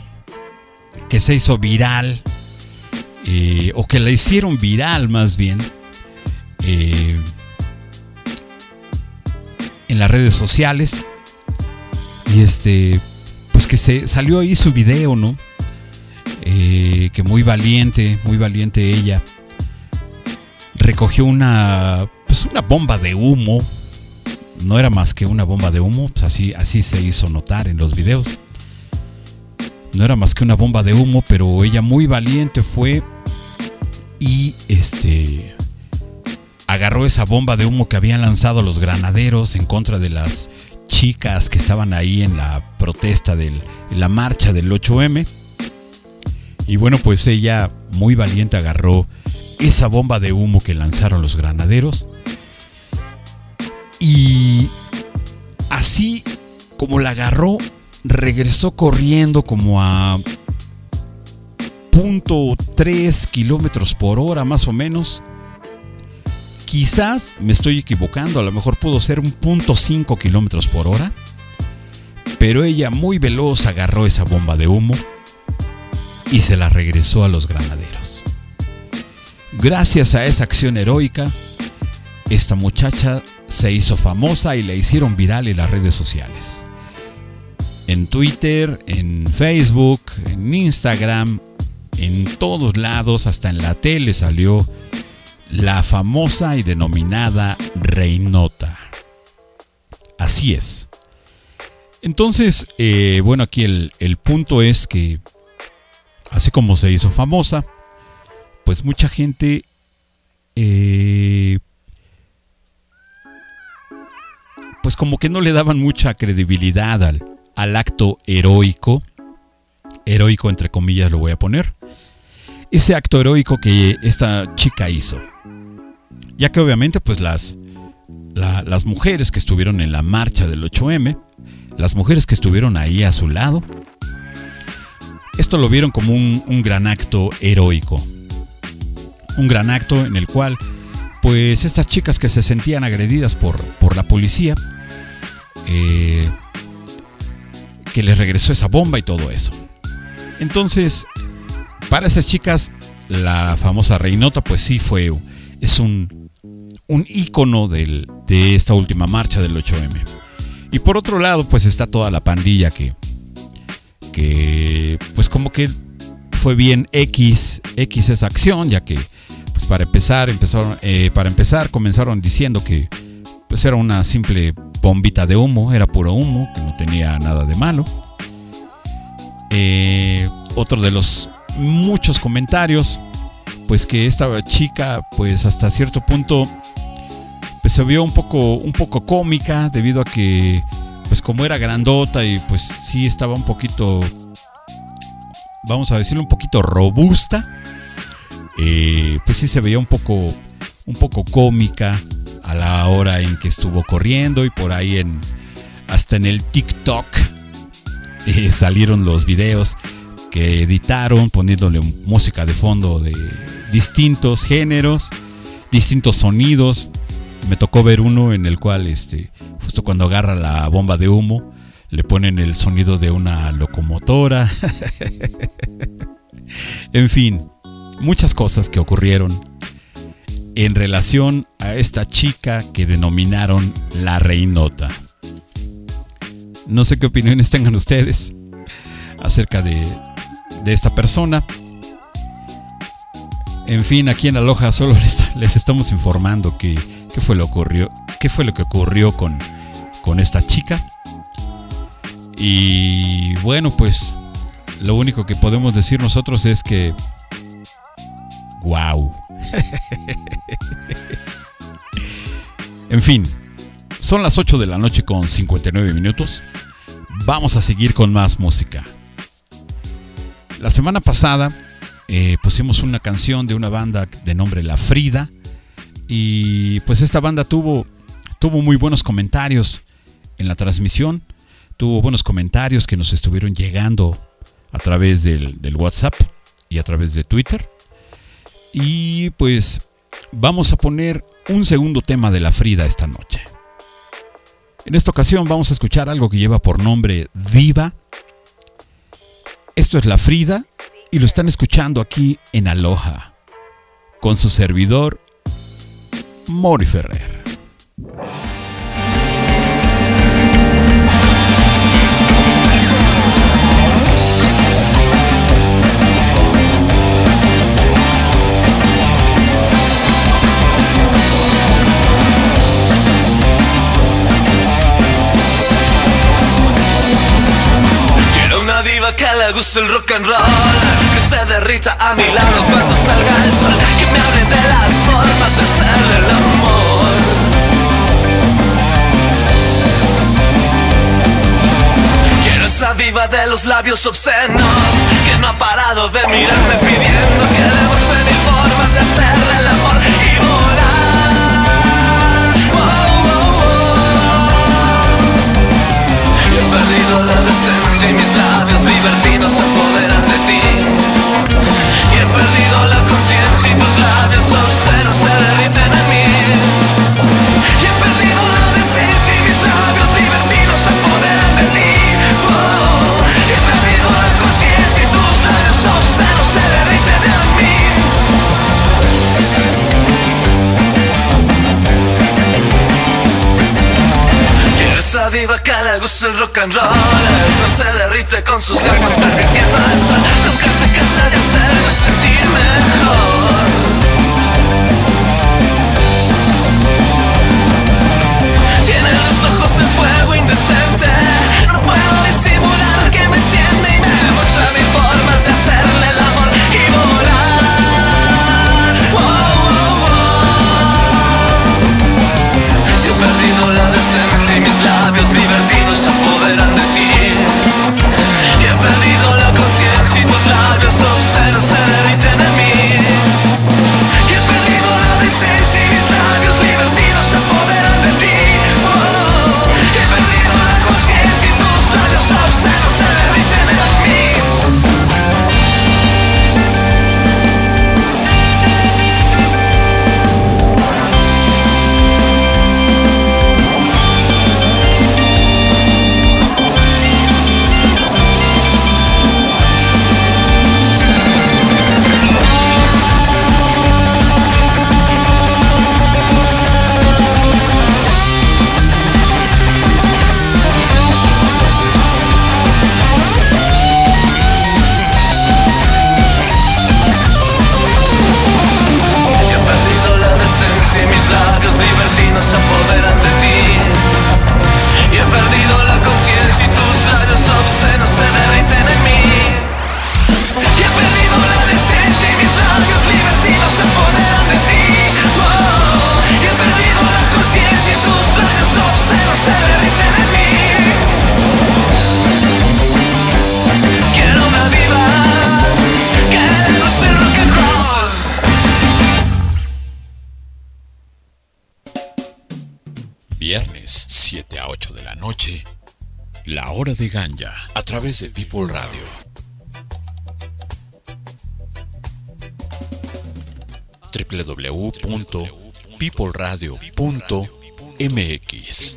que se hizo viral, eh, o que la hicieron viral más bien, eh, en las redes sociales. Y este, pues que se salió ahí su video, ¿no? Eh, que muy valiente, muy valiente ella. Recogió una, pues una bomba de humo no era más que una bomba de humo, pues así, así se hizo notar en los videos. No era más que una bomba de humo, pero ella muy valiente fue y este agarró esa bomba de humo que habían lanzado los granaderos en contra de las chicas que estaban ahí en la protesta de la marcha del 8M. Y bueno, pues ella muy valiente agarró esa bomba de humo que lanzaron los granaderos y así como la agarró, regresó corriendo como a punto .3 kilómetros por hora más o menos. Quizás me estoy equivocando, a lo mejor pudo ser un punto .5 kilómetros por hora. Pero ella muy veloz agarró esa bomba de humo y se la regresó a los granaderos. Gracias a esa acción heroica, esta muchacha se hizo famosa y la hicieron viral en las redes sociales. En Twitter, en Facebook, en Instagram, en todos lados, hasta en la tele salió la famosa y denominada Reinota. Así es. Entonces, eh, bueno, aquí el, el punto es que, así como se hizo famosa, pues mucha gente eh, pues como que no le daban mucha credibilidad al, al acto heroico, heroico entre comillas lo voy a poner, ese acto heroico que esta chica hizo. Ya que obviamente pues las, la- las mujeres que estuvieron en la marcha del 8M, las mujeres que estuvieron ahí a su lado, esto lo vieron como un, un gran acto heroico. Un gran acto en el cual pues estas chicas que se sentían agredidas por, por la policía, eh, que les regresó esa bomba y todo eso. Entonces, para esas chicas, la famosa Reinota, pues sí fue, es un, un ícono del- de esta última marcha del 8M. Y por otro lado, pues está toda la pandilla que, que pues como que fue bien X, X esa acción, ya que pues para empezar, empezaron, eh, para empezar comenzaron diciendo que pues era una simple bombita de humo, era puro humo, que no tenía nada de malo. Eh, otro de los muchos comentarios, pues que esta chica, pues hasta cierto punto, pues se vio un poco, un poco cómica debido a que, pues como era grandota y pues sí estaba un poquito, vamos a decirlo, un poquito robusta, eh, pues sí se veía un poco, un poco cómica a la hora en que estuvo corriendo y por ahí en, hasta en el TikTok eh, salieron los videos que editaron poniéndole música de fondo de distintos géneros, distintos sonidos. Me tocó ver uno en el cual, este, justo cuando agarra la bomba de humo, le ponen el sonido de una locomotora. en fin, muchas cosas que ocurrieron en relación a esta chica que denominaron la Reinota. No sé qué opiniones tengan ustedes acerca de, de esta persona. En fin, aquí en Aloha solo les, estamos informando que, qué fue lo qué fue lo que ocurrió con, con esta chica. Y bueno, pues lo único que podemos decir nosotros es que wow. en fin, son las 8 de la noche con 59 minutos. Vamos a seguir con más música. La semana pasada eh, pusimos una canción de una banda de nombre La Frida. Y pues esta banda tuvo, tuvo muy buenos comentarios en la transmisión. Tuvo buenos comentarios que nos estuvieron llegando a través del, del WhatsApp y a través de Twitter. Y pues vamos a poner un segundo tema de La Frida esta noche. En esta ocasión vamos a escuchar algo que lleva por nombre Diva. Esto es La Frida y lo están escuchando aquí en Aloha con su servidor Mori Ferrer. Le guste el rock and roll. Que se derrita a mi lado cuando salga el sol. Que me hable de las formas de hacer el amor. Quiero esa diva de los labios obscenos Que no ha parado de mirarme pidiendo Que le mil formas de hacerle el amor perdido la decencia y mis labios libertinos se apoderan de ti. Y he perdido la conciencia y tus labios obscenos se derriten en mí diva que le gusta el rock and roll. No se derrite con sus garras permitiendo el sol. Nunca se cansa de hacerme sentir mejor. Tiene los ojos en fuego indecente. No puedo disimular que me enciende Y me muestra mil formas de hacerle el amor y volar. Hora de Ganja a través de People Radio. www.peopleradio.mx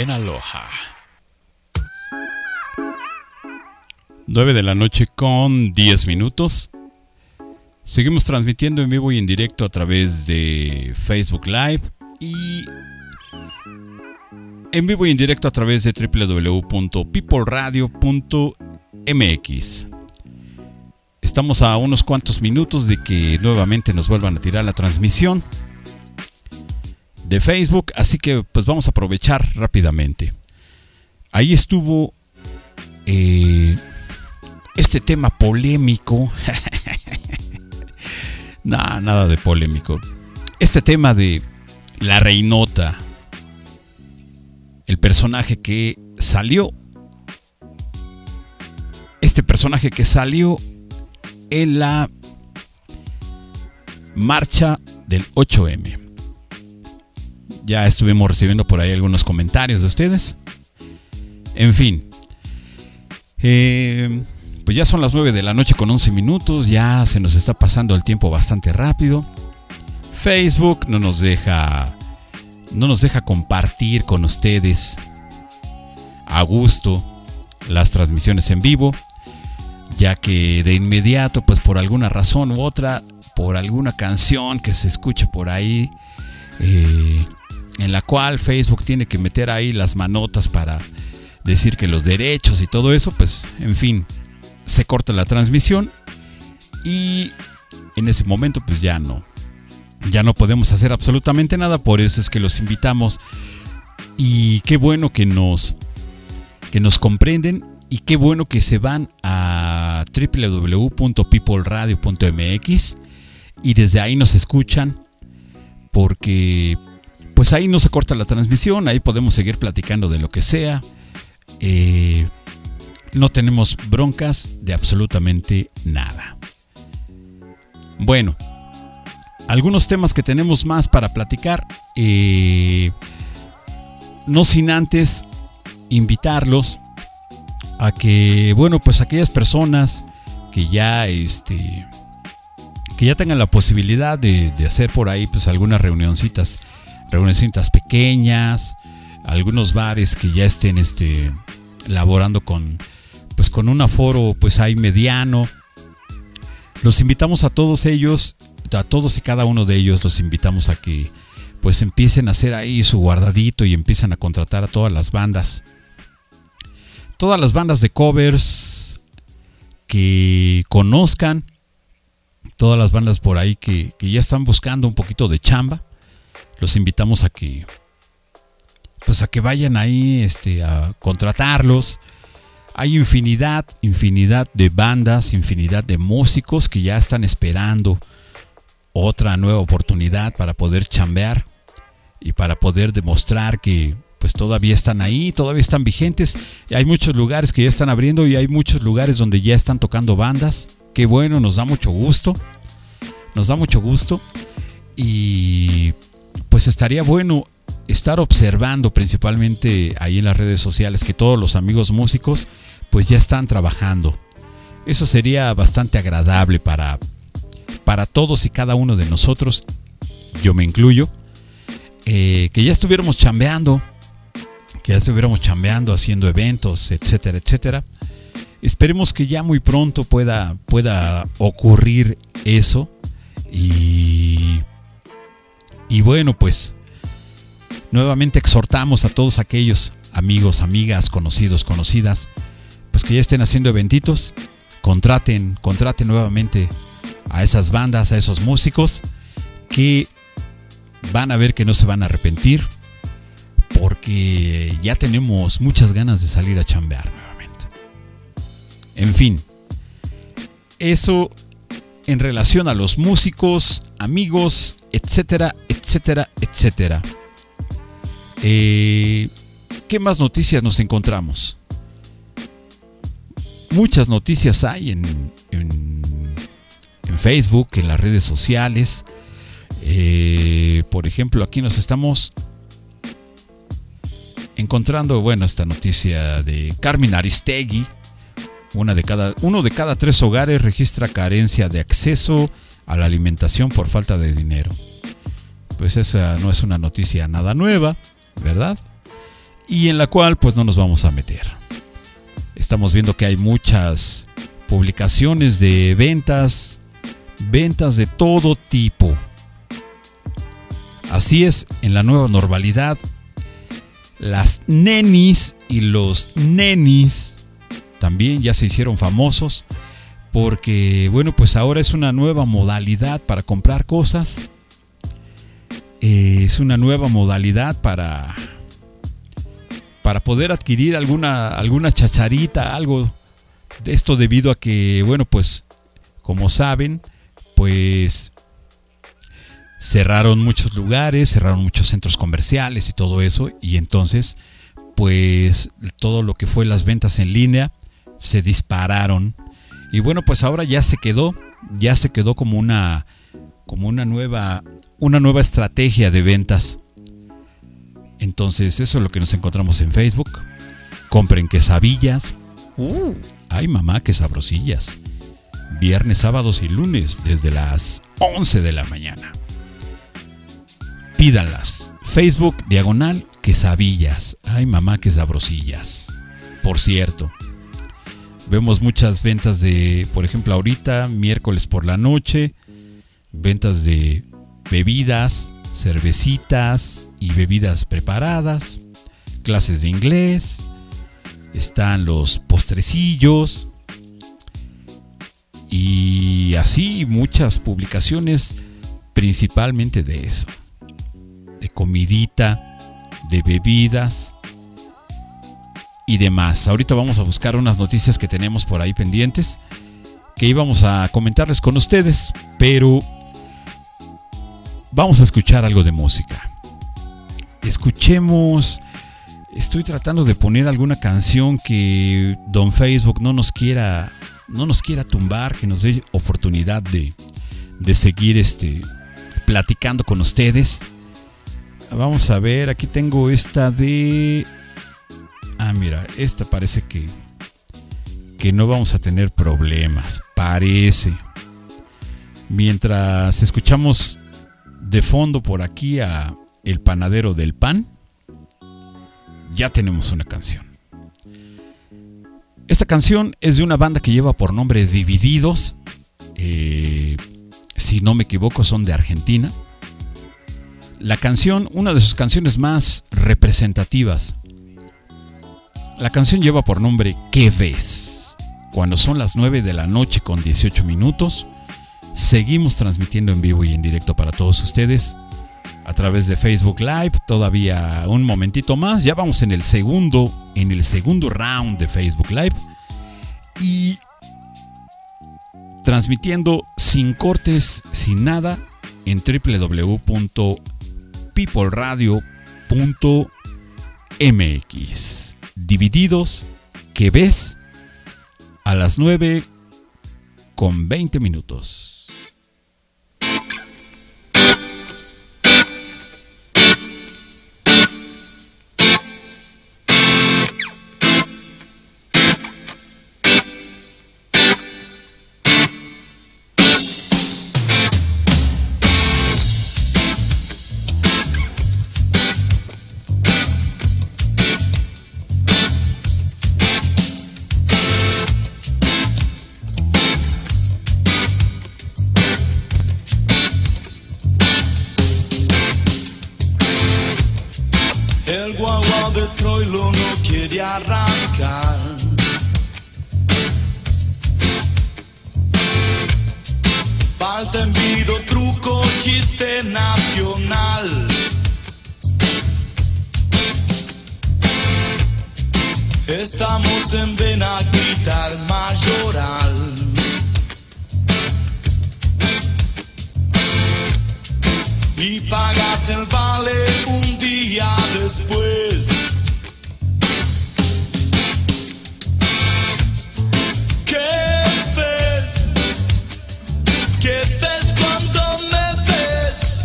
en Aloha. 9 de la noche con 10 minutos. Seguimos transmitiendo en vivo y en directo a través de Facebook Live y en vivo y en directo a través de www.peopleradio.mx. Estamos a unos cuantos minutos de que nuevamente nos vuelvan a tirar la transmisión de Facebook, así que pues vamos a aprovechar rápidamente. Ahí estuvo eh, este tema polémico. nada, nada de polémico. Este tema de la reinota. El personaje que salió. Este personaje que salió en la marcha del 8M. Ya estuvimos recibiendo por ahí algunos comentarios de ustedes. En fin. Eh, pues ya son las 9 de la noche con 11 minutos. Ya se nos está pasando el tiempo bastante rápido. Facebook no nos deja. No nos deja compartir con ustedes a gusto las transmisiones en vivo. Ya que de inmediato, pues por alguna razón u otra, por alguna canción que se escuche por ahí. Eh, en la cual Facebook tiene que meter ahí las manotas para decir que los derechos y todo eso, pues en fin, se corta la transmisión y en ese momento pues ya no, ya no podemos hacer absolutamente nada, por eso es que los invitamos y qué bueno que nos, que nos comprenden y qué bueno que se van a www.peopleradio.mx y desde ahí nos escuchan porque pues ahí no se corta la transmisión, ahí podemos seguir platicando de lo que sea. Eh, no tenemos broncas de absolutamente nada. Bueno, algunos temas que tenemos más para platicar. eh, no sin antes invitarlos a que, bueno, pues aquellas personas que ya, este, que ya tengan la posibilidad de, hacer por ahí, pues algunas reunioncitas reunioncitas pequeñas, algunos bares que ya estén este, laborando con, pues con un aforo pues ahí mediano. Los invitamos a todos ellos, a todos y cada uno de ellos los invitamos a que pues empiecen a hacer ahí su guardadito y empiecen a contratar a todas las bandas. Todas las bandas de covers que conozcan, todas las bandas por ahí que, que ya están buscando un poquito de chamba los invitamos a que pues a que vayan ahí este, a contratarlos. Hay infinidad, infinidad de bandas, infinidad de músicos que ya están esperando otra nueva oportunidad para poder chambear y para poder demostrar que pues todavía están ahí, todavía están vigentes. Hay muchos lugares que ya están abriendo y hay muchos lugares donde ya están tocando bandas. Qué bueno, nos da mucho gusto. Nos da mucho gusto. Y pues estaría bueno estar observando principalmente ahí en las redes sociales que todos los amigos músicos pues ya están trabajando. Eso sería bastante agradable para para todos y cada uno de nosotros, yo me incluyo, eh, que ya estuviéramos chambeando, que ya estuviéramos chambeando, haciendo eventos, etcétera, etcétera. Esperemos que ya muy pronto pueda, pueda ocurrir eso. Y, y bueno, pues nuevamente exhortamos a todos aquellos amigos, amigas, conocidos, conocidas, pues que ya estén haciendo eventitos, contraten, contraten nuevamente a esas bandas, a esos músicos que van a ver que no se van a arrepentir porque ya tenemos muchas ganas de salir a chambear nuevamente. En fin, eso en relación a los músicos, amigos, etcétera, etcétera, etcétera. Eh, ¿Qué más noticias nos encontramos? Muchas noticias hay en, en, Facebook, en las redes sociales. Eh, por ejemplo, aquí nos estamos encontrando, bueno, esta noticia de Carmen Aristegui. Una de cada, uno de cada tres hogares registra carencia de acceso a la alimentación por falta de dinero. Pues esa no es una noticia nada nueva, ¿verdad? Y en la cual pues no nos vamos a meter. Estamos viendo que hay muchas publicaciones de ventas, ventas de todo tipo. Así es, en la nueva normalidad, las nenis y los nenis también ya se hicieron famosos porque, bueno, pues ahora es una nueva modalidad para comprar cosas. Eh, es una nueva modalidad para, para poder adquirir alguna, alguna chacharita, algo de esto debido a que, bueno, pues, como saben, pues cerraron muchos lugares, cerraron muchos centros comerciales y todo eso, y entonces, pues todo lo que fue las ventas en línea se dispararon. Y bueno, pues ahora ya se quedó, ya se quedó como una como una nueva una nueva estrategia de ventas. Entonces, eso es lo que nos encontramos en Facebook. Compren quesabillas. Uh, ay mamá, qué sabrosillas. Viernes, sábados y lunes desde las 11 de la mañana pídanlas. Facebook diagonal quesabillas. Ay, mamá, que sabrosillas. Por cierto, vemos muchas ventas de, por ejemplo, ahorita, miércoles por la noche, ventas de bebidas, cervecitas y bebidas preparadas, clases de inglés, están los postrecillos y así muchas publicaciones principalmente de eso de comidita, de bebidas y demás. Ahorita vamos a buscar unas noticias que tenemos por ahí pendientes que íbamos a comentarles con ustedes, pero vamos a escuchar algo de música. Escuchemos, estoy tratando de poner alguna canción que Don Facebook no nos quiera, no nos quiera tumbar, que nos dé oportunidad de, de seguir este, platicando con ustedes. Vamos a ver, aquí tengo esta de... Ah, mira, esta parece que, que no vamos a tener problemas. Parece. Mientras escuchamos de fondo por aquí a El panadero del pan, ya tenemos una canción. Esta canción es de una banda que lleva por nombre Divididos. Eh, si no me equivoco, son de Argentina la canción, una de sus canciones más representativas. La canción lleva por nombre ¿Qué ves? Cuando son las 9 de la noche con 18 minutos, seguimos transmitiendo en vivo y en directo para todos ustedes a través de Facebook Live. Todavía un momentito más, ya vamos en el segundo, en el segundo round de Facebook Live y transmitiendo sin cortes, sin nada en www peopleradio.mx. Divididos que ves a las 9 con 20 minutos. Estamos en Benaguita Mayoral. Y pagas el vale un día después. ¿Qué ves? ¿Qué ves cuando me ves?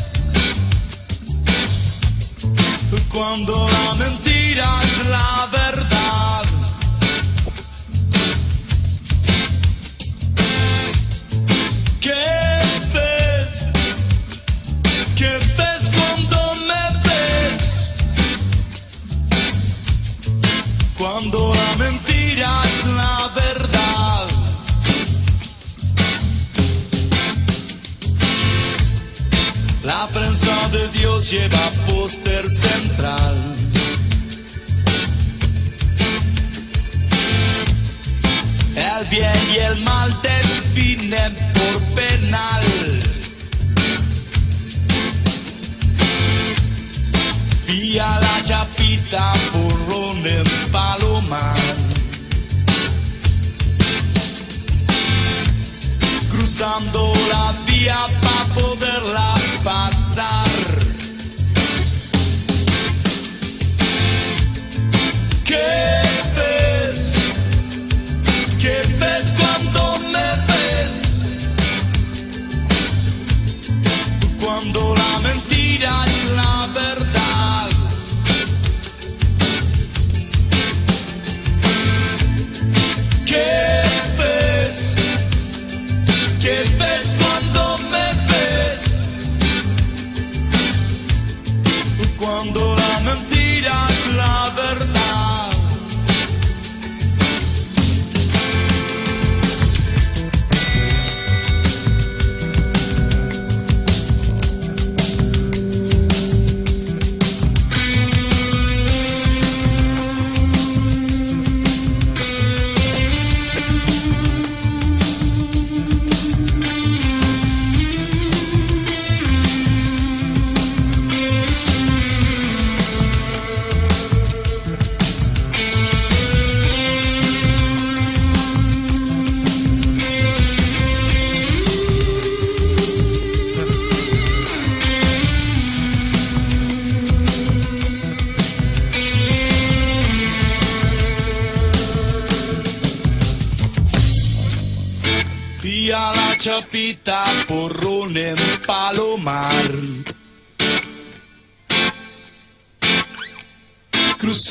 Cuando la mentira es la Dios lleva póster central. El bien y el mal definen por penal. Vía la chapita porrón en Palomar. Cruzando la vía para poderla pasar. ¿Qué ves? ¿Qué ves cuando me ves? Cuando la mentira es la verdad. ¿Qué ves? ¿Qué ves cuando Cuando la mentira es la verdad.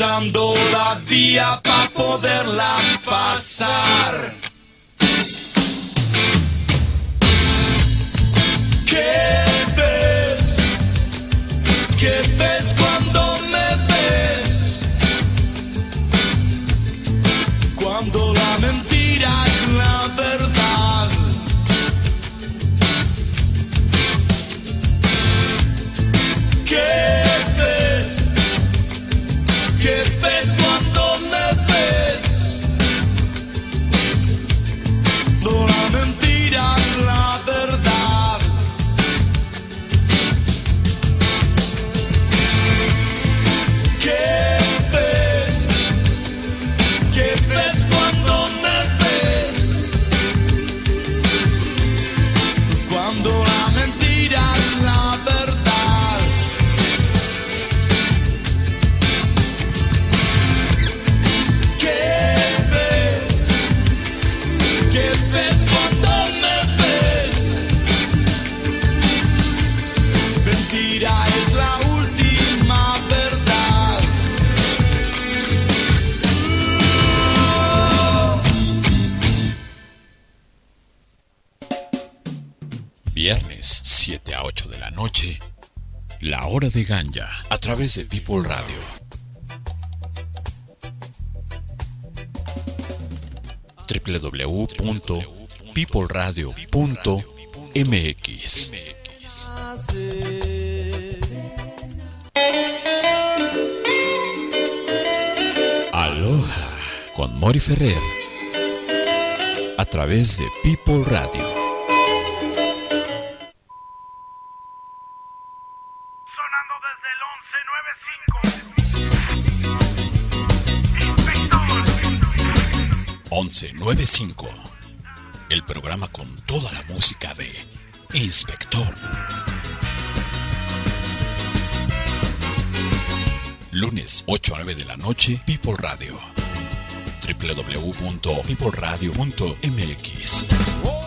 Cruzando la vía para poderla pasar. ¿Qué ves? ¿Qué ves cuando me ves? Cuando la mentira es la verdad. ¿Qué? ¿Qué ves cuando me ves? No la mentira la noche, la hora de Ganja, a través de People Radio. www.peopleradio.mx Aloha con Mori Ferrer a través de People Radio. 1595. El programa con toda la música de Inspector. Lunes 8 a 9 de la noche, People Radio. www.peopleradio.mx.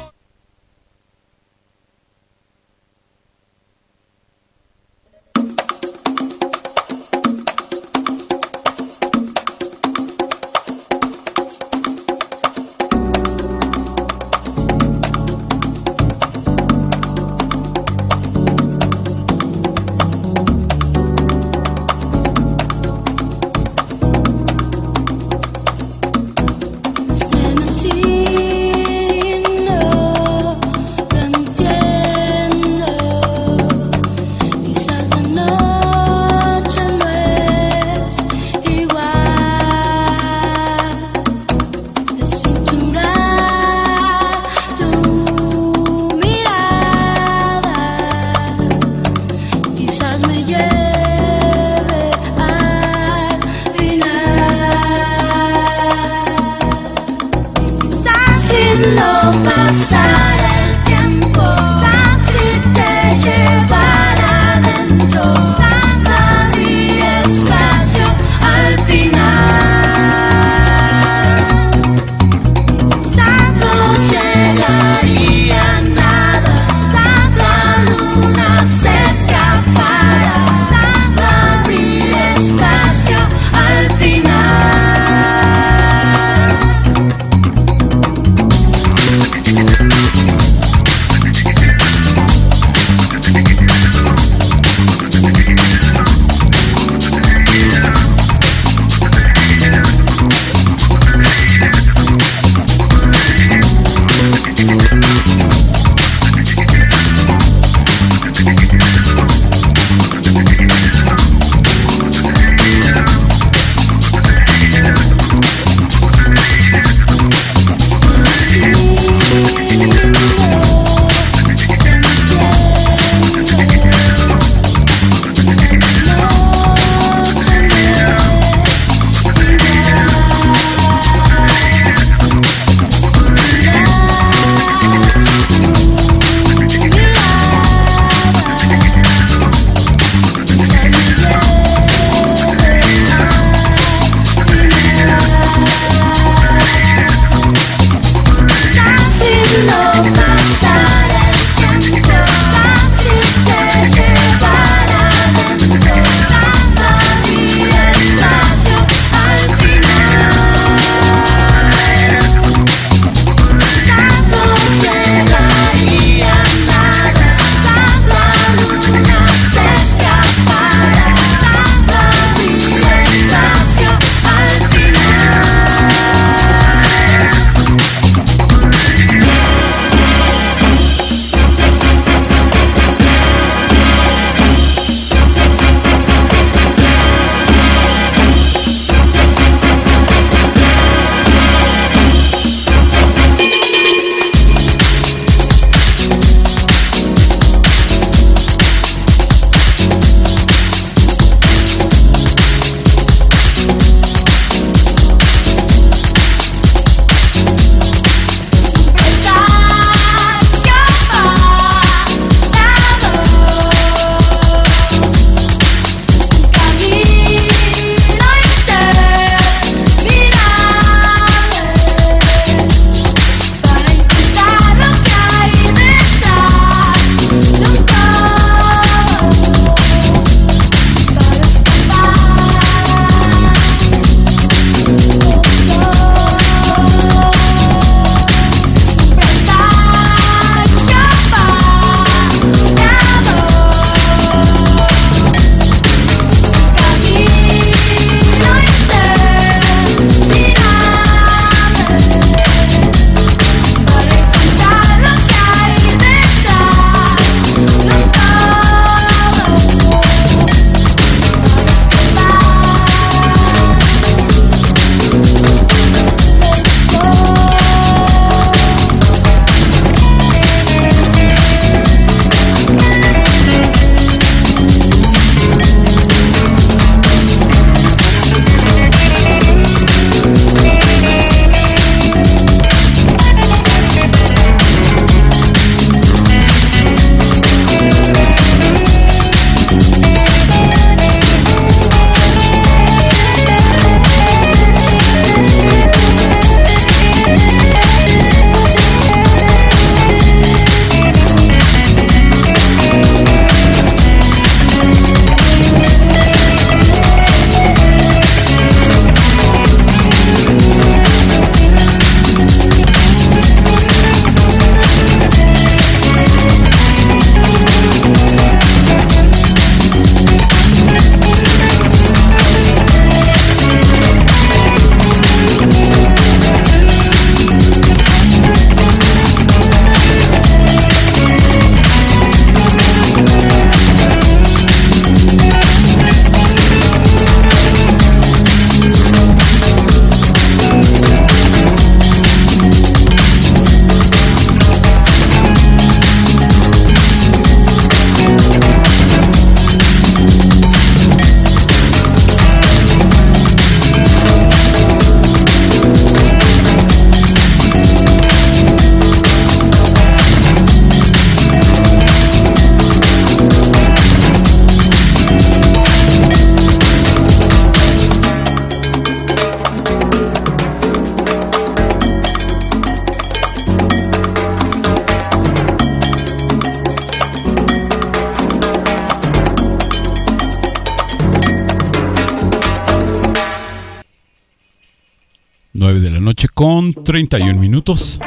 31 minutos.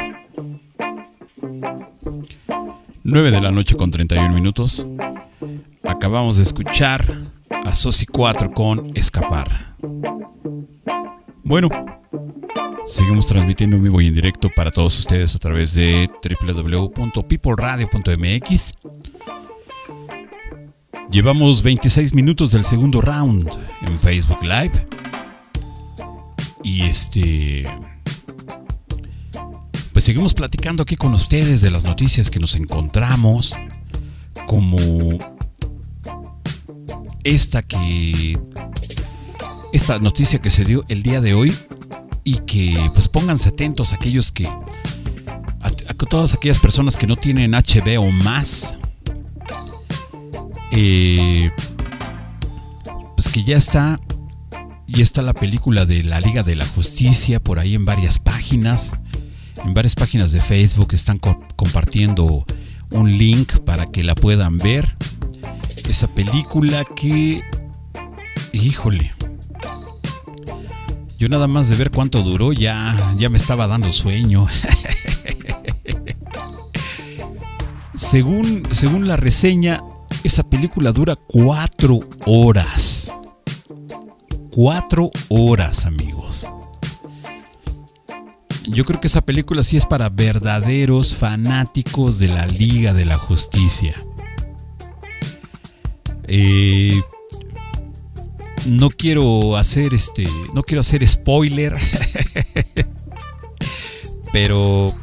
9 de la noche con 31 minutos. Acabamos de escuchar a Sosi 4 con Escapar. Bueno, seguimos transmitiendo en vivo y en directo para todos ustedes a través de www.peopleradio.mx. Llevamos 26 minutos del segundo round en Facebook Live. Y este. Pues seguimos platicando aquí con ustedes de las noticias que nos encontramos. Como esta que. Esta noticia que se dio el día de hoy. Y que pues pónganse atentos aquellos que. A, a todas aquellas personas que no tienen HB o más. Eh, pues que ya está y está la película de la Liga de la Justicia por ahí en varias páginas. En varias páginas de Facebook están co compartiendo un link para que la puedan ver. Esa película que... Híjole. Yo nada más de ver cuánto duró ya, ya me estaba dando sueño. según, según la reseña, esa película dura cuatro horas. Cuatro horas, amigos. Yo creo que esa película sí es para verdaderos fanáticos de la Liga de la Justicia. Eh, no quiero hacer este. No quiero hacer spoiler. Pero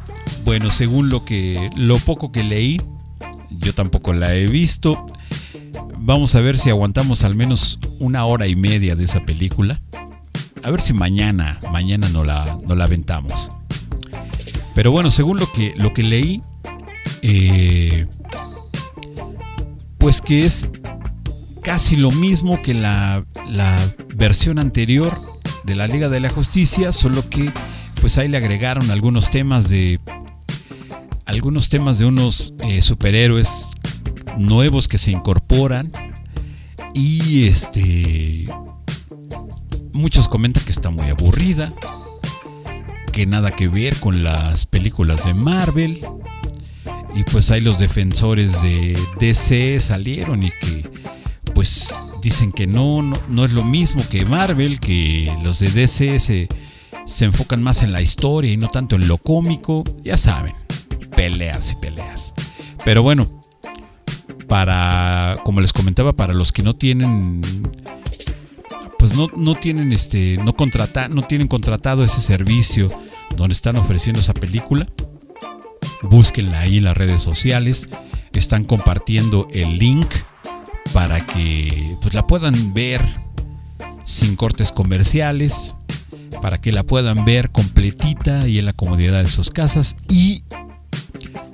bueno, según lo que. lo poco que leí. Yo tampoco la he visto. Vamos a ver si aguantamos al menos una hora y media de esa película. A ver si mañana, mañana no la, no la aventamos. Pero bueno, según lo que, lo que leí, eh, pues que es casi lo mismo que la, la versión anterior de la Liga de la Justicia, solo que pues ahí le agregaron algunos temas de algunos temas de unos eh, superhéroes nuevos que se incorporan y este muchos comentan que está muy aburrida que nada que ver con las películas de Marvel y pues ahí los defensores de DC salieron y que pues dicen que no, no, no es lo mismo que Marvel, que los de DC se, se enfocan más en la historia y no tanto en lo cómico, ya saben, peleas y peleas. Pero bueno, para, como les comentaba, para los que no tienen, pues no, no tienen este, no contrata, no tienen contratado ese servicio donde están ofreciendo esa película, búsquenla ahí en las redes sociales, están compartiendo el link para que pues la puedan ver sin cortes comerciales, para que la puedan ver completita y en la comodidad de sus casas y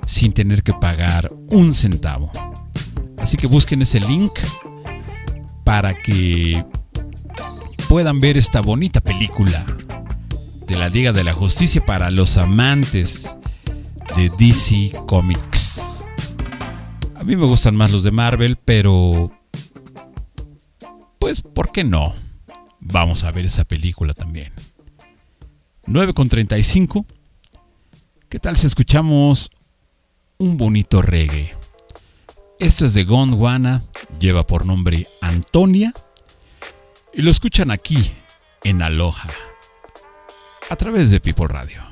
sin tener que pagar un centavo. Así que busquen ese link para que puedan ver esta bonita película de la Liga de la Justicia para los amantes de DC Comics. A mí me gustan más los de Marvel, pero pues ¿por qué no? Vamos a ver esa película también. 9.35. ¿Qué tal si escuchamos un bonito reggae? Esto es de Gondwana, lleva por nombre Antonia y lo escuchan aquí en Aloha a través de People Radio.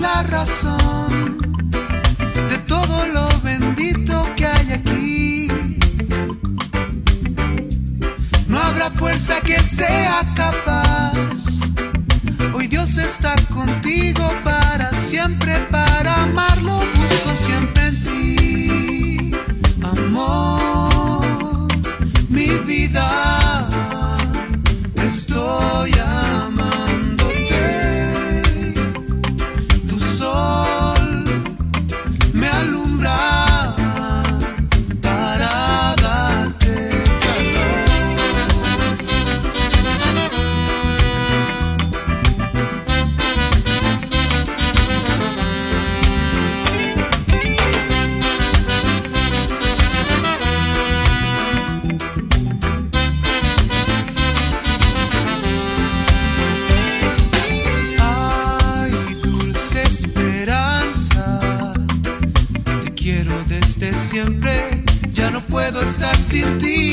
la razón de todo lo bendito que hay aquí. No habrá fuerza que sea capaz. Hoy Dios está contigo para siempre, para amarlo busco siempre en ti. Amor. No puedo estar sin ti,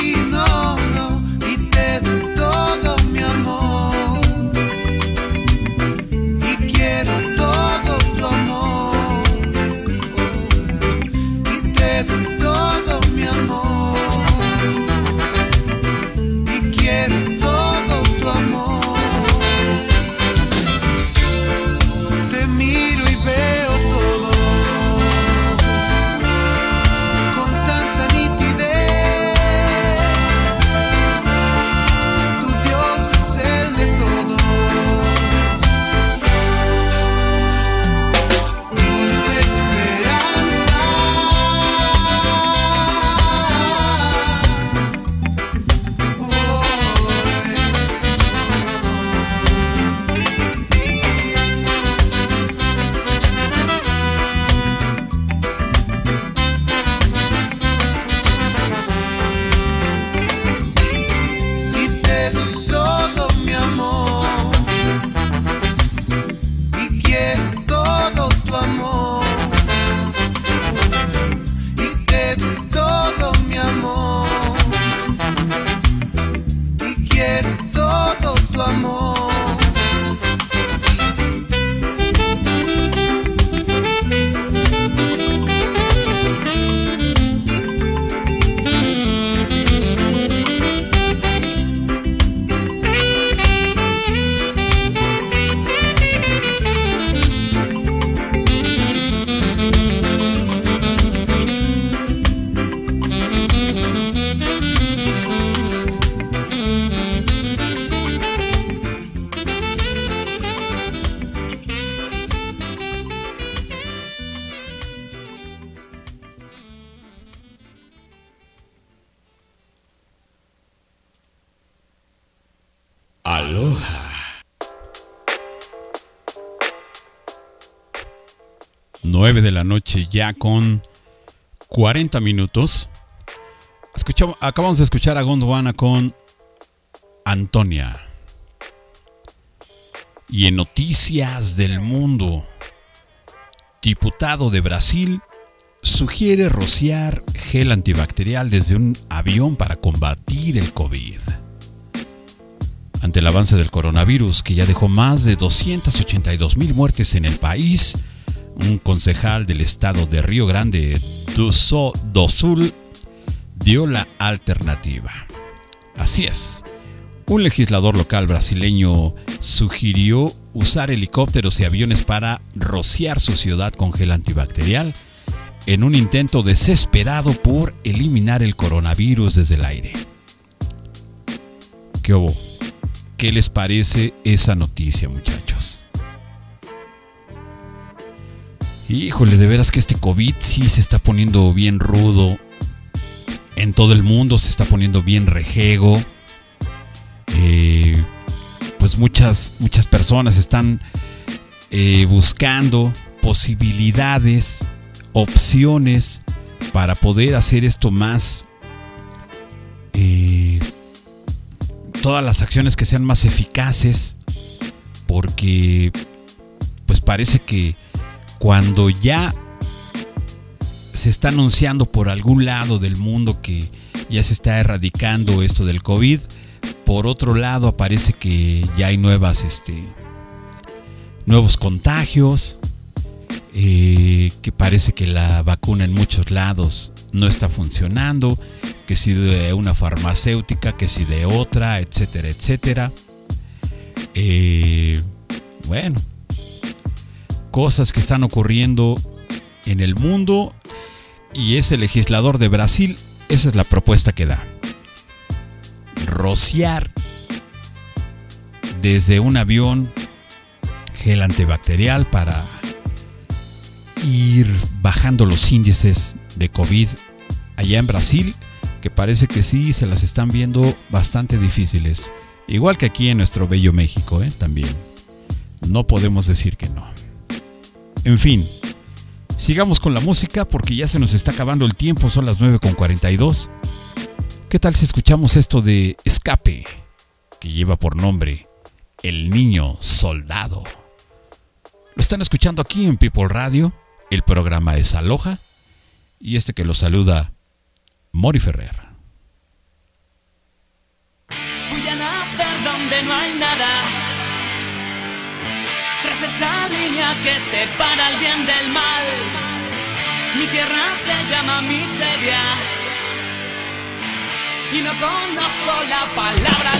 ya con 40 minutos. Acabamos de escuchar a Gondwana con Antonia. Y en noticias del mundo, diputado de Brasil sugiere rociar gel antibacterial desde un avión para combatir el COVID. Ante el avance del coronavirus que ya dejó más de 282 mil muertes en el país, un concejal del estado de Río Grande do, Sol, do Sul dio la alternativa. Así es, un legislador local brasileño sugirió usar helicópteros y aviones para rociar su ciudad con gel antibacterial en un intento desesperado por eliminar el coronavirus desde el aire. ¿Qué hubo? ¿Qué les parece esa noticia, muchachos? Híjole, de veras que este COVID sí se está poniendo bien rudo. En todo el mundo se está poniendo bien rejego. Eh, pues muchas, muchas personas están eh, buscando posibilidades, opciones para poder hacer esto más. eh, todas las acciones que sean más eficaces. Porque pues parece que cuando ya se está anunciando por algún lado del mundo que ya se está erradicando esto del COVID, por otro lado aparece que ya hay nuevas, este, nuevos contagios eh, que parece que la vacuna en muchos lados no está funcionando, que si de una farmacéutica, que si de otra, etcétera, etcétera. Eh, bueno, cosas que están ocurriendo en el mundo y ese legislador de Brasil, esa es la propuesta que da. Rociar desde un avión gel antibacterial para ir bajando los índices de COVID allá en Brasil, que parece que sí se las están viendo bastante difíciles. Igual que aquí en nuestro bello México, ¿eh? también. No podemos decir que no. En fin, sigamos con la música porque ya se nos está acabando el tiempo, son las 9.42. ¿Qué tal si escuchamos esto de Escape, que lleva por nombre El Niño Soldado? Lo están escuchando aquí en People Radio, el programa es Aloha y este que lo saluda Mori Ferrer. Fui a donde no hay nada. Tras esa línea que separa el bien del mal. Mi tierra se llama miseria. Y no conozco la palabra.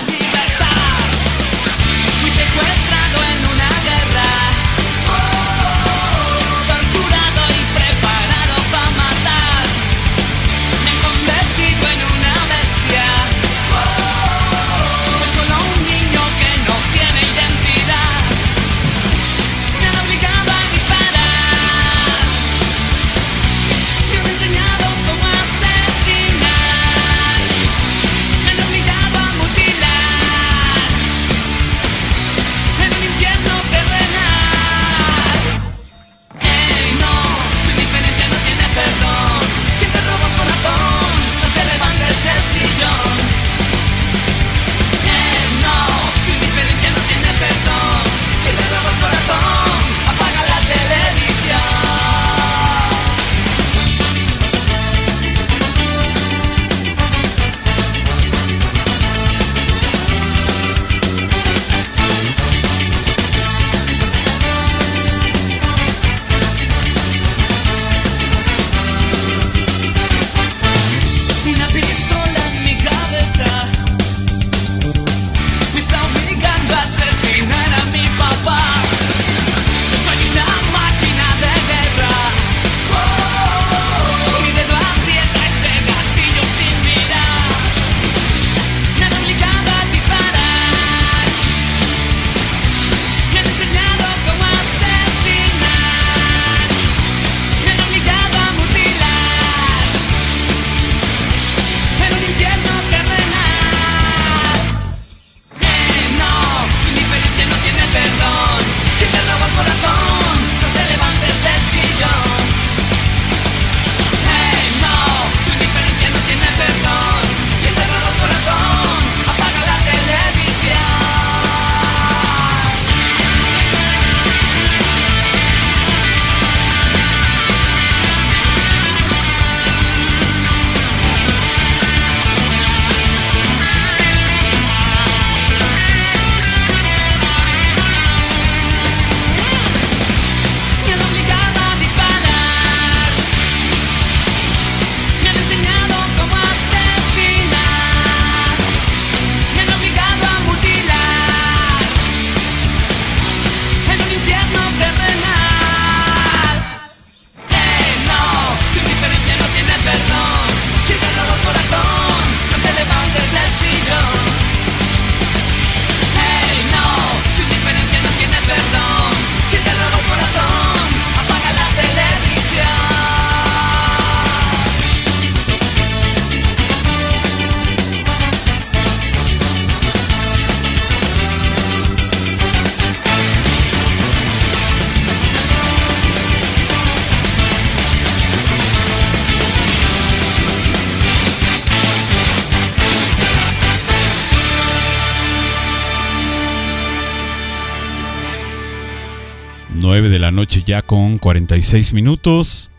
Con 46 minutos.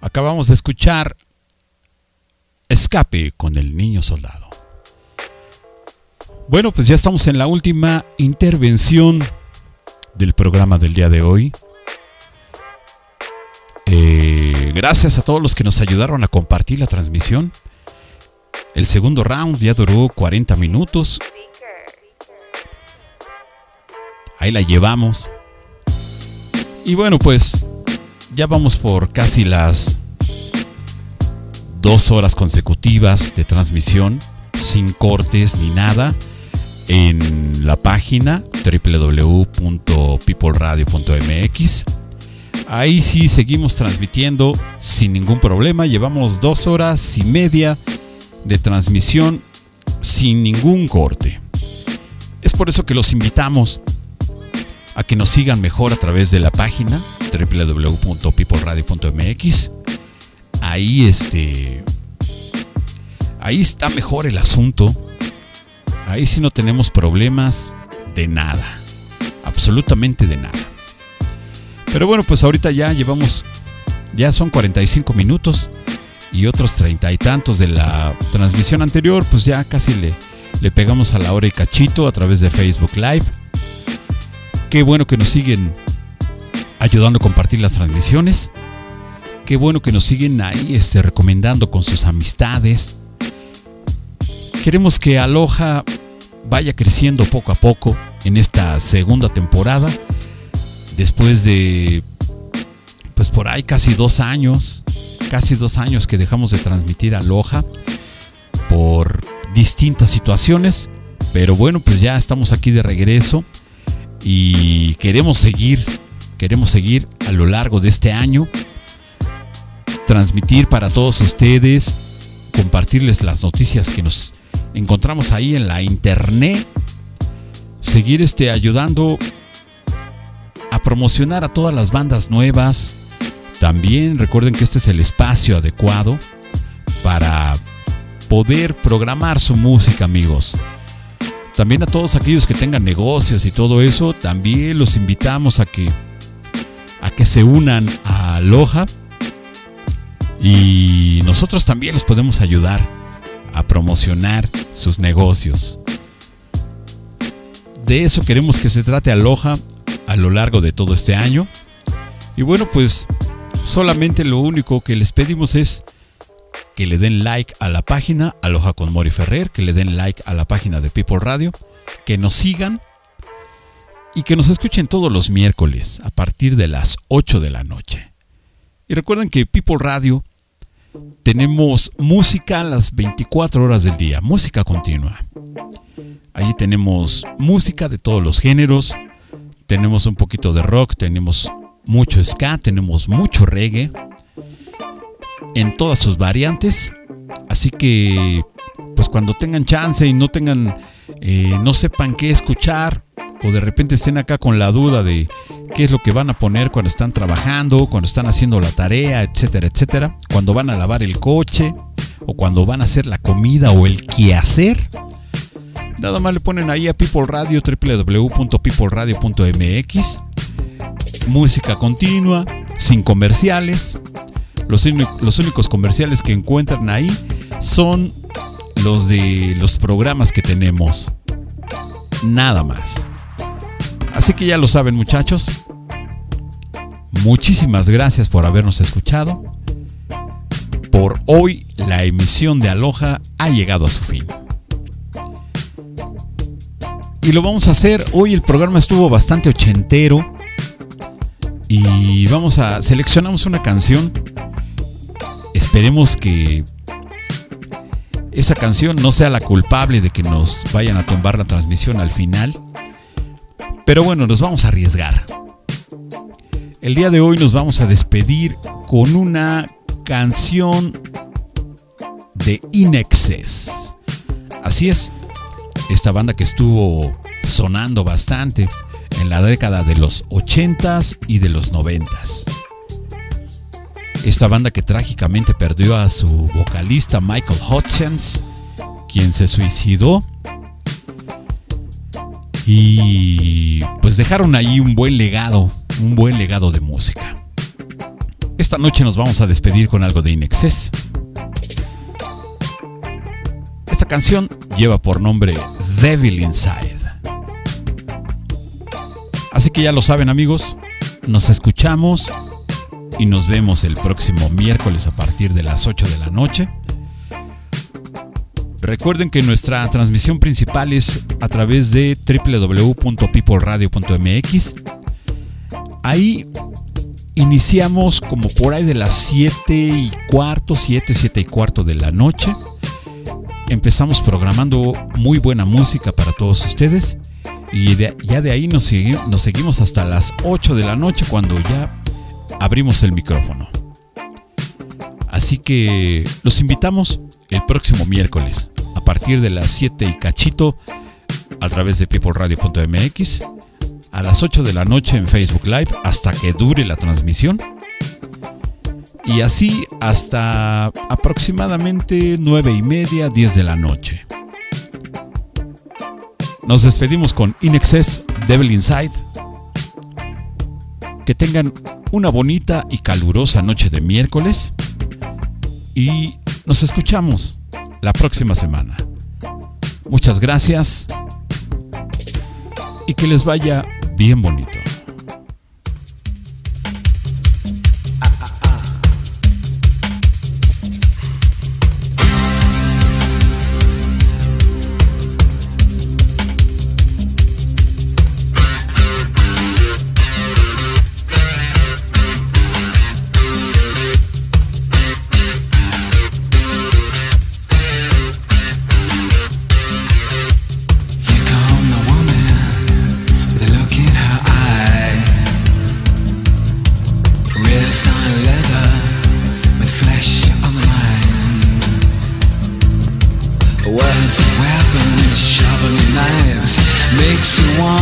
Acabamos de escuchar Escape con el niño soldado. Bueno, pues ya estamos en la última intervención del programa del día de hoy. Eh, gracias a todos los que nos ayudaron a compartir la transmisión. El segundo round ya duró 40 minutos. Ahí la llevamos. Y bueno, pues ya vamos por casi las dos horas consecutivas de transmisión, sin cortes ni nada, en la página www.peopleradio.mx. Ahí sí seguimos transmitiendo sin ningún problema. Llevamos dos horas y media de transmisión sin ningún corte. Es por eso que los invitamos a que nos sigan mejor a través de la página www.peopleradio.mx. Ahí este ahí está mejor el asunto. Ahí sí no tenemos problemas de nada. Absolutamente de nada. Pero bueno, pues ahorita ya llevamos ya son 45 minutos y otros treinta y tantos de la transmisión anterior, pues ya casi le, le pegamos a la hora y cachito a través de Facebook Live. Qué bueno que nos siguen ayudando a compartir las transmisiones. Qué bueno que nos siguen ahí este, recomendando con sus amistades. Queremos que Aloha vaya creciendo poco a poco en esta segunda temporada. Después de, pues por ahí casi dos años, casi dos años que dejamos de transmitir Aloha por distintas situaciones. Pero bueno, pues ya estamos aquí de regreso y queremos seguir, queremos seguir a lo largo de este año, transmitir para todos ustedes, compartirles las noticias que nos encontramos ahí en la internet, seguir este ayudando a promocionar a todas las bandas nuevas. También recuerden que este es el espacio adecuado para poder programar su música, amigos. También a todos aquellos que tengan negocios y todo eso, también los invitamos a que a que se unan a Aloha y nosotros también les podemos ayudar a promocionar sus negocios. De eso queremos que se trate Aloha a lo largo de todo este año. Y bueno, pues solamente lo único que les pedimos es que le den like a la página Aloha con Mori Ferrer, que le den like a la página de People Radio, que nos sigan y que nos escuchen todos los miércoles a partir de las 8 de la noche. Y recuerden que People Radio tenemos música las 24 horas del día, música continua. Allí tenemos música de todos los géneros, tenemos un poquito de rock, tenemos mucho ska, tenemos mucho reggae, en todas sus variantes. Así que, pues cuando tengan chance y no tengan, eh, no sepan qué escuchar, o de repente estén acá con la duda de qué es lo que van a poner cuando están trabajando, cuando están haciendo la tarea, etcétera, etcétera, cuando van a lavar el coche, o cuando van a hacer la comida o el quehacer. Nada más le ponen ahí a People Radio, www.peopleradio.mx. Música continua, sin comerciales, los, únicos comerciales que encuentran ahí son los de los programas que tenemos. Nada más. Así que ya lo saben muchachos. Muchísimas gracias por habernos escuchado. Por hoy la emisión de Aloha ha llegado a su fin. Y lo vamos a hacer. Hoy el programa estuvo bastante ochentero. Y vamos a seleccionamos una canción esperemos que esa canción no sea la culpable de que nos vayan a tumbar la transmisión al final. Pero bueno, nos vamos a arriesgar. El día de hoy nos vamos a despedir con una canción de Inexcess. Así es, esta banda que estuvo sonando bastante en la década de los 80s y de los 90s. Esta banda que trágicamente perdió a su vocalista Michael Hutchins, quien se suicidó. Y pues dejaron ahí un buen legado, un buen legado de música. Esta noche nos vamos a despedir con algo de Inexcess. Esta canción lleva por nombre Devil Inside. Así que ya lo saben amigos, nos escuchamos y nos vemos el próximo miércoles a partir de las 8 de la noche. Recuerden que nuestra transmisión principal es a través de www.peopleradio.mx. Ahí iniciamos como por ahí de las 7 y cuarto, 7, 7 y cuarto de la noche. Empezamos programando muy buena música para todos ustedes. Y ya de ahí nos, nos seguimos hasta las 8 de la noche cuando ya abrimos el micrófono. Así que los invitamos el próximo miércoles a partir de las 7 y cachito a través de peopleradio.mx a las 8 de la noche en Facebook Live hasta que dure la transmisión. Y así hasta aproximadamente 9 y media, 10 de la noche. Nos despedimos con In Devil Inside. Que tengan una bonita y calurosa noche de miércoles. Y nos escuchamos la próxima semana. Muchas gracias y que les vaya bien bonito. someone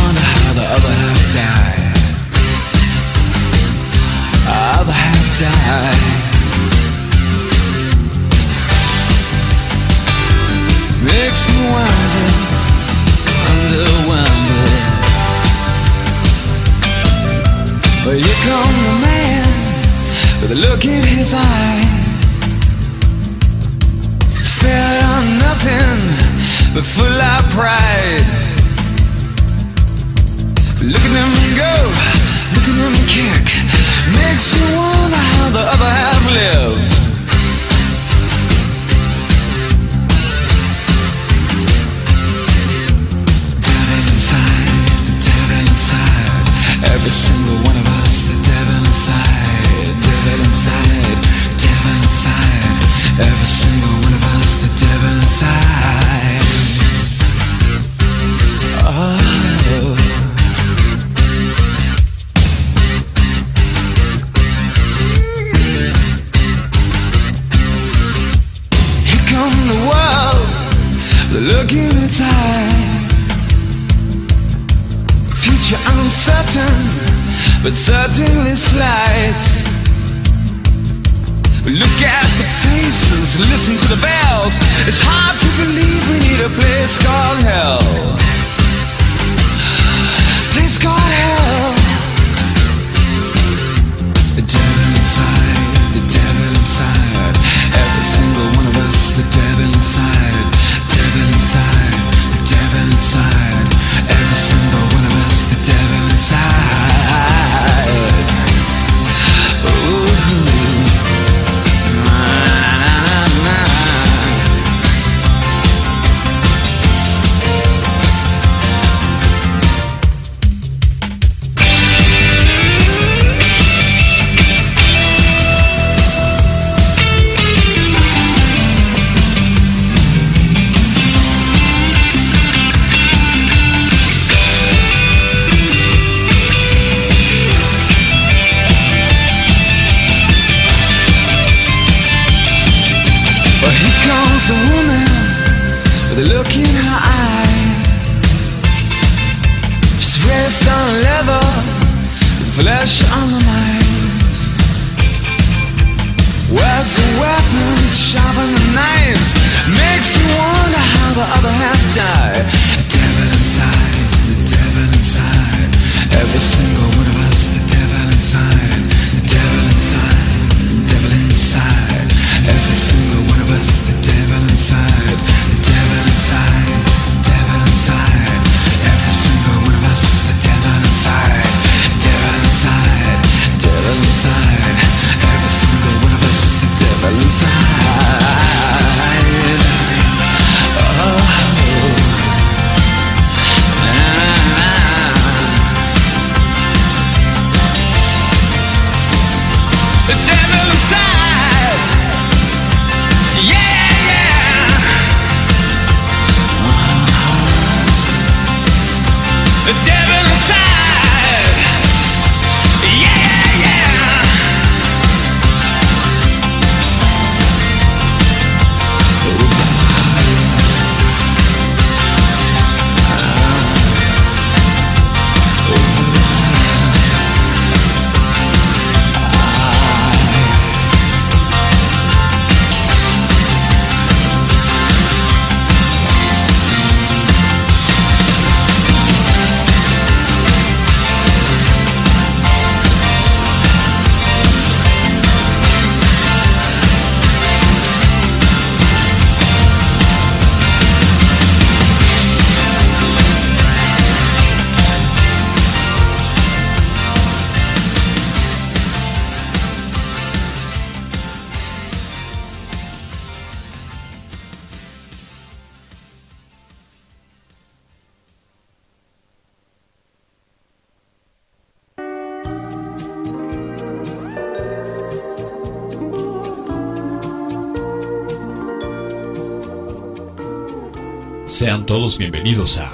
todos bienvenidos a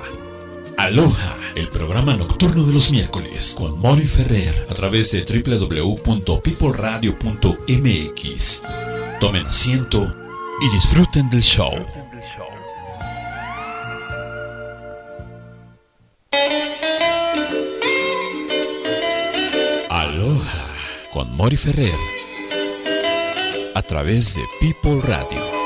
Aloha, el programa nocturno de los miércoles con Moni Ferrer a través de www.peopleradio.mx. Tomen asiento y disfruten del show. Aloha con Mori Ferrer a través de People Radio.